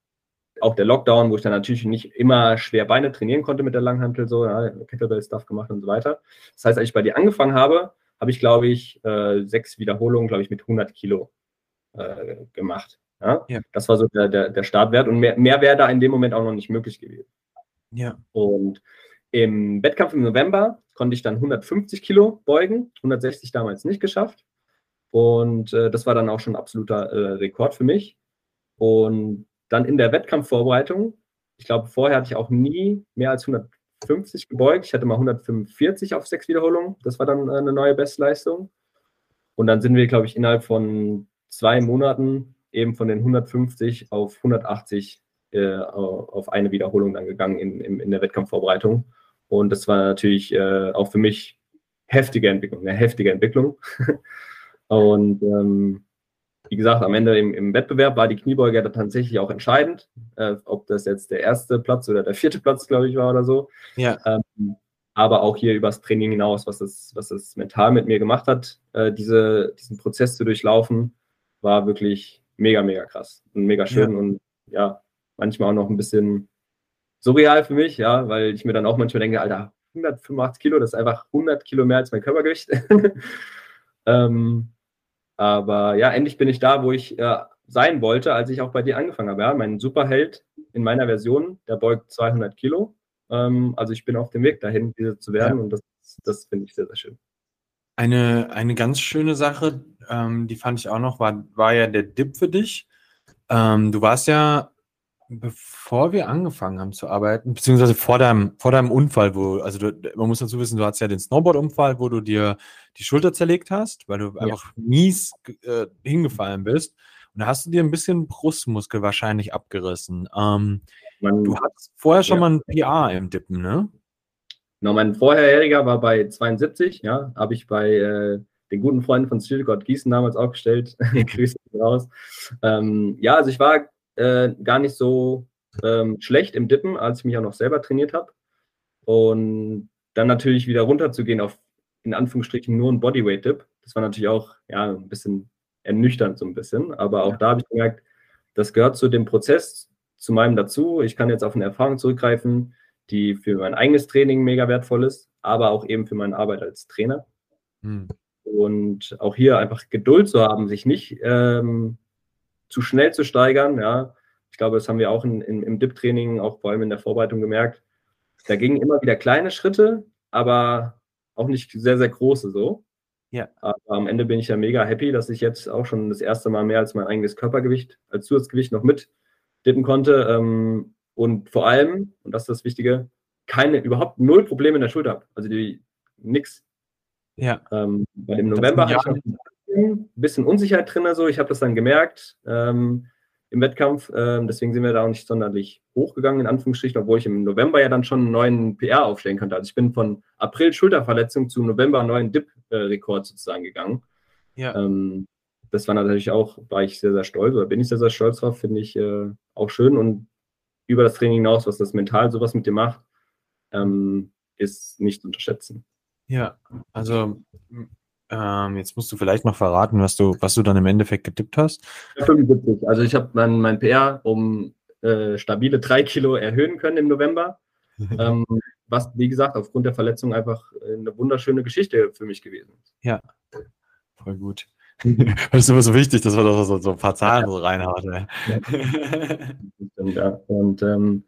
auch der Lockdown, wo ich dann natürlich nicht immer schwer Beine trainieren konnte mit der Langhantel, so, ja, Kettlebell-Stuff gemacht und so weiter. Das heißt, als ich bei dir angefangen habe, habe ich, glaube ich, äh, sechs Wiederholungen, glaube ich, mit 100 Kilo äh, gemacht. Ja? ja? Das war so der, der, der Startwert und mehr, mehr wäre da in dem Moment auch noch nicht möglich gewesen. Ja. Und im Wettkampf im November konnte ich dann 150 Kilo beugen, 160 damals nicht geschafft. Und äh, das war dann auch schon ein absoluter äh, Rekord für mich. Und dann in der Wettkampfvorbereitung, ich glaube, vorher hatte ich auch nie mehr als 150 gebeugt. Ich hatte mal 145 auf sechs Wiederholungen. Das war dann äh, eine neue Bestleistung. Und dann sind wir, glaube ich, innerhalb von zwei Monaten eben von den 150 auf 180 äh, auf eine Wiederholung dann gegangen in, in, in, der Wettkampfvorbereitung. Und das war natürlich äh, auch für mich heftige Entwicklung, eine heftige Entwicklung. und ähm, wie gesagt, am Ende im, im, Wettbewerb war die Kniebeuge dann tatsächlich auch entscheidend, äh, ob das jetzt der erste Platz oder der vierte Platz, glaube ich, war oder so. Ja. Ähm, aber auch hier übers Training hinaus, was es, was es mental mit mir gemacht hat, äh, diese, diesen Prozess zu durchlaufen, war wirklich mega, mega krass und mega schön. Ja. Und ja, manchmal auch noch ein bisschen surreal für mich, ja, weil ich mir dann auch manchmal denke, Alter, 185 Kilo, das ist einfach 100 Kilo mehr als mein Körpergewicht. ähm, aber ja, endlich bin ich da, wo ich äh, sein wollte, als ich auch bei dir angefangen habe. Ja? Mein Superheld in meiner Version, der beugt 200 Kilo. Ähm, also ich bin auf dem Weg dahin, diese zu werden ja. und das, das finde ich sehr, sehr schön. Eine, eine ganz schöne Sache, ähm, die fand ich auch noch, war, war ja der Dip für dich. Ähm, du warst ja, bevor wir angefangen haben zu arbeiten, beziehungsweise vor deinem, vor deinem Unfall, wo, also du, man muss dazu wissen, du hattest ja den Snowboard-Unfall, wo du dir die Schulter zerlegt hast, weil du ja. einfach mies äh, hingefallen bist. Und da hast du dir ein bisschen Brustmuskel wahrscheinlich abgerissen. Ähm, man, du hattest vorher schon ja. mal ein PR im Dippen, ne? Genau, mein vorheriger war bei 72, ja, habe ich bei äh, den guten Freunden von Stuttgart Gießen damals aufgestellt. Grüße raus. Ähm, ja, also ich war äh, gar nicht so ähm, schlecht im Dippen, als ich mich auch noch selber trainiert habe. Und dann natürlich wieder runterzugehen auf in Anführungsstrichen nur ein Bodyweight-Dip. Das war natürlich auch ja, ein bisschen ernüchternd, so ein bisschen. Aber auch ja. da habe ich gemerkt, das gehört zu dem Prozess, zu meinem dazu. Ich kann jetzt auf eine Erfahrung zurückgreifen die für mein eigenes Training mega wertvoll ist, aber auch eben für meine Arbeit als Trainer. Hm. Und auch hier einfach Geduld zu haben, sich nicht ähm, zu schnell zu steigern. Ja, ich glaube, das haben wir auch in, in, im DIP-Training, auch vor allem in der Vorbereitung gemerkt. Da gingen immer wieder kleine Schritte, aber auch nicht sehr, sehr große so. Ja. Aber am Ende bin ich ja mega happy, dass ich jetzt auch schon das erste Mal mehr als mein eigenes Körpergewicht als Zusatzgewicht noch mit dippen konnte. Ähm, und vor allem, und das ist das Wichtige, keine, überhaupt null Probleme in der Schulter habe. Also die nix. Ja. Ähm, bei dem November hatte ich ein bisschen Unsicherheit drin, also ich habe das dann gemerkt ähm, im Wettkampf. Ähm, deswegen sind wir da auch nicht sonderlich hochgegangen, in Anführungsstrichen, obwohl ich im November ja dann schon einen neuen PR aufstellen konnte. Also ich bin von April Schulterverletzung zu November neuen Dip-Rekord sozusagen gegangen. Ja. Ähm, das war natürlich auch, war ich sehr, sehr stolz oder bin ich sehr, sehr stolz drauf, finde ich äh, auch schön. Und über das Training hinaus, was das mental sowas mit dir macht, ähm, ist nicht zu unterschätzen. Ja, also ähm, jetzt musst du vielleicht noch verraten, was du, was du dann im Endeffekt getippt hast. 75. Also ich habe mein, mein PR um äh, stabile drei Kilo erhöhen können im November. ähm, was, wie gesagt, aufgrund der Verletzung einfach eine wunderschöne Geschichte für mich gewesen ist. Ja, voll gut. das ist immer so wichtig, dass man da so, so ein paar Zahlen so reinhaut. Ja. ja. Und ähm,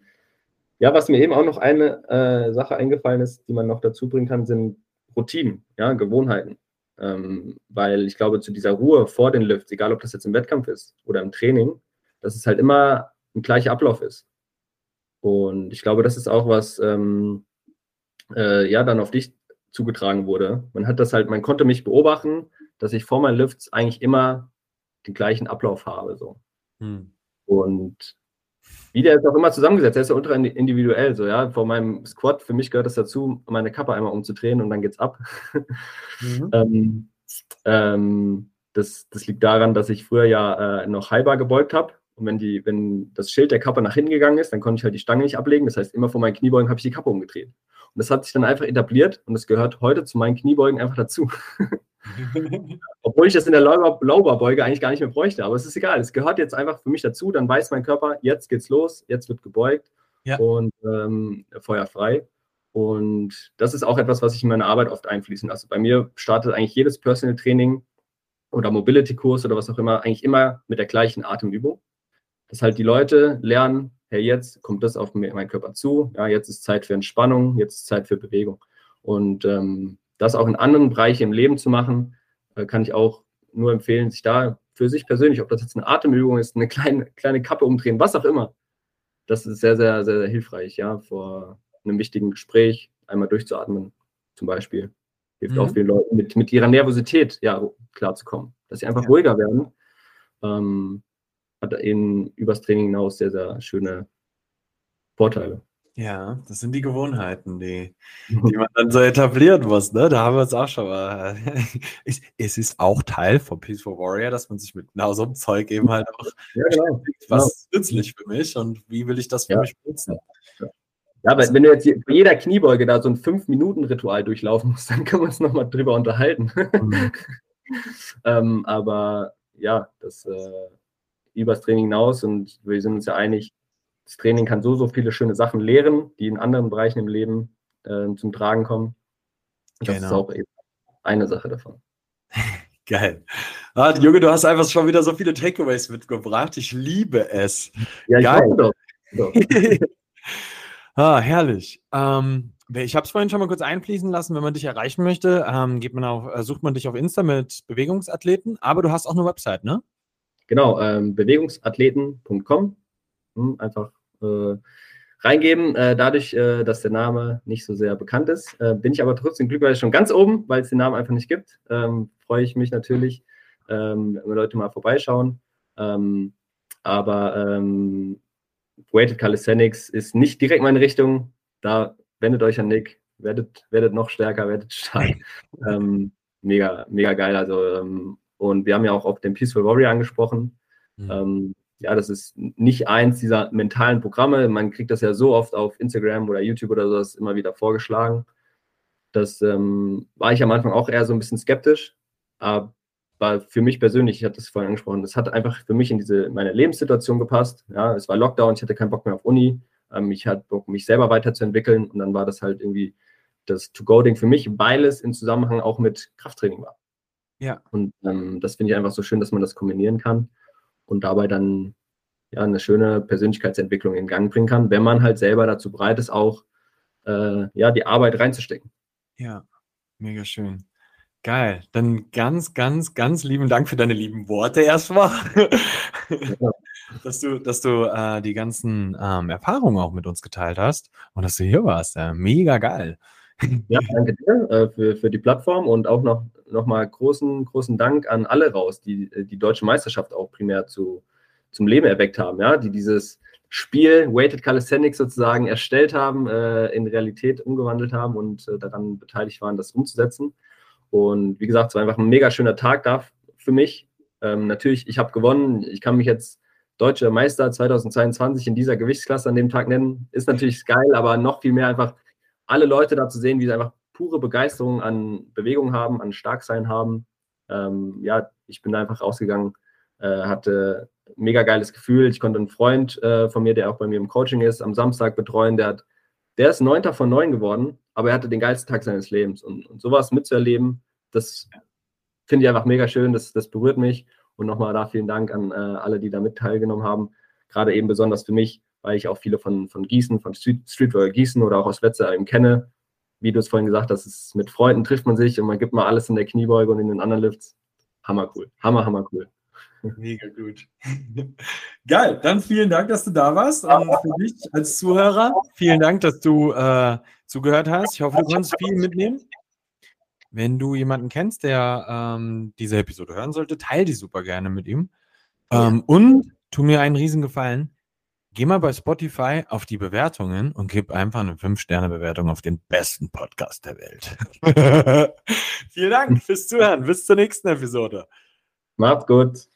ja, was mir eben auch noch eine äh, Sache eingefallen ist, die man noch dazu bringen kann, sind Routinen, ja, Gewohnheiten. Ähm, weil ich glaube, zu dieser Ruhe vor den Lifts, egal ob das jetzt im Wettkampf ist oder im Training, dass es halt immer ein gleicher Ablauf ist. Und ich glaube, das ist auch was, ähm, äh, ja, dann auf dich zugetragen wurde. Man hat das halt, man konnte mich beobachten, dass ich vor meinen Lifts eigentlich immer den gleichen Ablauf habe. So. Hm. Und wie der ist auch immer zusammengesetzt, der ist ja ultra individuell. So, ja. Vor meinem Squat, für mich gehört es dazu, meine Kappe einmal umzudrehen und dann geht's ab. Mhm. ähm, ähm, das, das liegt daran, dass ich früher ja äh, noch Highbar gebeugt habe. Und wenn, die, wenn das Schild der Kappe nach hinten gegangen ist, dann konnte ich halt die Stange nicht ablegen. Das heißt, immer vor meinen Kniebeugen habe ich die Kappe umgedreht. Und das hat sich dann einfach etabliert und das gehört heute zu meinen Kniebeugen einfach dazu. Obwohl ich das in der Lauberbeuge eigentlich gar nicht mehr bräuchte, aber es ist egal. Es gehört jetzt einfach für mich dazu. Dann weiß mein Körper, jetzt geht's los, jetzt wird gebeugt ja. und ähm, Feuer frei. Und das ist auch etwas, was ich in meine Arbeit oft einfließen lasse. Bei mir startet eigentlich jedes Personal Training oder Mobility-Kurs oder was auch immer eigentlich immer mit der gleichen Atemübung. Dass halt die Leute lernen, hey, jetzt kommt das auf meinen Körper zu, ja, jetzt ist Zeit für Entspannung, jetzt ist Zeit für Bewegung. Und ähm, das auch in anderen Bereichen im Leben zu machen, äh, kann ich auch nur empfehlen, sich da für sich persönlich, ob das jetzt eine Atemübung ist, eine kleine, kleine Kappe umdrehen, was auch immer. Das ist sehr, sehr, sehr, sehr hilfreich, ja, vor einem wichtigen Gespräch einmal durchzuatmen, zum Beispiel. Hilft mhm. auch vielen Leuten, mit, mit ihrer Nervosität ja, klarzukommen, dass sie einfach ja. ruhiger werden. Ähm, hat eben übers Training hinaus sehr, sehr schöne Vorteile. Ja, das sind die Gewohnheiten, die, die man dann so etablieren muss. Ne? Da haben wir uns auch schon mal. es ist auch Teil von Peaceful Warrior, dass man sich mit genau so einem Zeug eben halt auch ja, genau. was ist genau. nützlich für mich und wie will ich das für ja. mich nutzen. Ja, aber wenn du jetzt bei jeder Kniebeuge da so ein 5-Minuten-Ritual durchlaufen musst, dann können wir uns nochmal drüber unterhalten. Mhm. ähm, aber ja, das äh, übers Training hinaus und wir sind uns ja einig, das Training kann so, so viele schöne Sachen lehren, die in anderen Bereichen im Leben äh, zum Tragen kommen. Das genau. ist auch eben eine Sache davon. Geil. Ah, Junge, du hast einfach schon wieder so viele Takeaways mitgebracht. Ich liebe es. Ja, ich Geil. doch. So. ah, herrlich. Ähm, ich habe es vorhin schon mal kurz einfließen lassen, wenn man dich erreichen möchte, ähm, geht man auf, äh, sucht man dich auf Insta mit Bewegungsathleten, aber du hast auch eine Website, ne? Genau, ähm, bewegungsathleten.com. Hm, einfach äh, reingeben. Äh, dadurch, äh, dass der Name nicht so sehr bekannt ist, äh, bin ich aber trotzdem glücklich schon ganz oben, weil es den Namen einfach nicht gibt. Ähm, Freue ich mich natürlich, ähm, wenn Leute mal vorbeischauen. Ähm, aber ähm, Weighted Calisthenics ist nicht direkt meine Richtung. Da wendet euch an Nick, werdet, werdet noch stärker, werdet stark. Ähm, mega, mega geil. Also, ähm, und wir haben ja auch auf den Peaceful Warrior angesprochen. Mhm ja, das ist nicht eins dieser mentalen Programme. Man kriegt das ja so oft auf Instagram oder YouTube oder sowas immer wieder vorgeschlagen. Das ähm, war ich am Anfang auch eher so ein bisschen skeptisch. Aber für mich persönlich, ich hatte es vorhin angesprochen, das hat einfach für mich in diese meine Lebenssituation gepasst. Ja, es war Lockdown, ich hatte keinen Bock mehr auf Uni. Ähm, ich hatte Bock, mich selber weiterzuentwickeln. Und dann war das halt irgendwie das To-Go-Ding für mich, weil es im Zusammenhang auch mit Krafttraining war. Ja. Und ähm, das finde ich einfach so schön, dass man das kombinieren kann und dabei dann ja, eine schöne Persönlichkeitsentwicklung in Gang bringen kann, wenn man halt selber dazu bereit ist, auch äh, ja, die Arbeit reinzustecken. Ja, mega schön. Geil. Dann ganz, ganz, ganz lieben Dank für deine lieben Worte erstmal. Ja. dass du, dass du äh, die ganzen ähm, Erfahrungen auch mit uns geteilt hast und dass du hier warst. Ja, mega geil. Ja, danke dir äh, für, für die Plattform und auch noch, noch mal großen, großen Dank an alle raus, die äh, die deutsche Meisterschaft auch primär zu, zum Leben erweckt haben, ja, die dieses Spiel Weighted Calisthenics sozusagen erstellt haben, äh, in Realität umgewandelt haben und äh, daran beteiligt waren, das umzusetzen. Und wie gesagt, es war einfach ein mega schöner Tag da für mich. Ähm, natürlich, ich habe gewonnen. Ich kann mich jetzt deutscher Meister 2022 in dieser Gewichtsklasse an dem Tag nennen. Ist natürlich geil, aber noch viel mehr einfach alle Leute da zu sehen, wie sie einfach pure Begeisterung an Bewegung haben, an Starksein haben. Ähm, ja, ich bin einfach rausgegangen, äh, hatte mega geiles Gefühl. Ich konnte einen Freund äh, von mir, der auch bei mir im Coaching ist, am Samstag betreuen. Der, hat, der ist neunter von neun geworden, aber er hatte den geilsten Tag seines Lebens. Und, und sowas mitzuerleben, das finde ich einfach mega schön. Das, das berührt mich. Und nochmal da vielen Dank an äh, alle, die da mit teilgenommen haben. Gerade eben besonders für mich, weil ich auch viele von, von Gießen, von Street, Street Royal Gießen oder auch aus Wetzel eben kenne. Wie du es vorhin gesagt hast, ist, mit Freunden trifft man sich und man gibt mal alles in der Kniebeuge und in den anderen Lifts. Hammer cool. Hammer, hammer cool. Mega gut. Geil, dann vielen Dank, dass du da warst. Und für dich als Zuhörer, vielen Dank, dass du äh, zugehört hast. Ich hoffe, du konntest viel mitnehmen. Wenn du jemanden kennst, der ähm, diese Episode hören sollte, teile die super gerne mit ihm. Ähm, und tu mir einen riesen Gefallen. Geh mal bei Spotify auf die Bewertungen und gib einfach eine 5-Sterne-Bewertung auf den besten Podcast der Welt. Vielen Dank fürs Zuhören. Bis zur nächsten Episode. Macht's gut.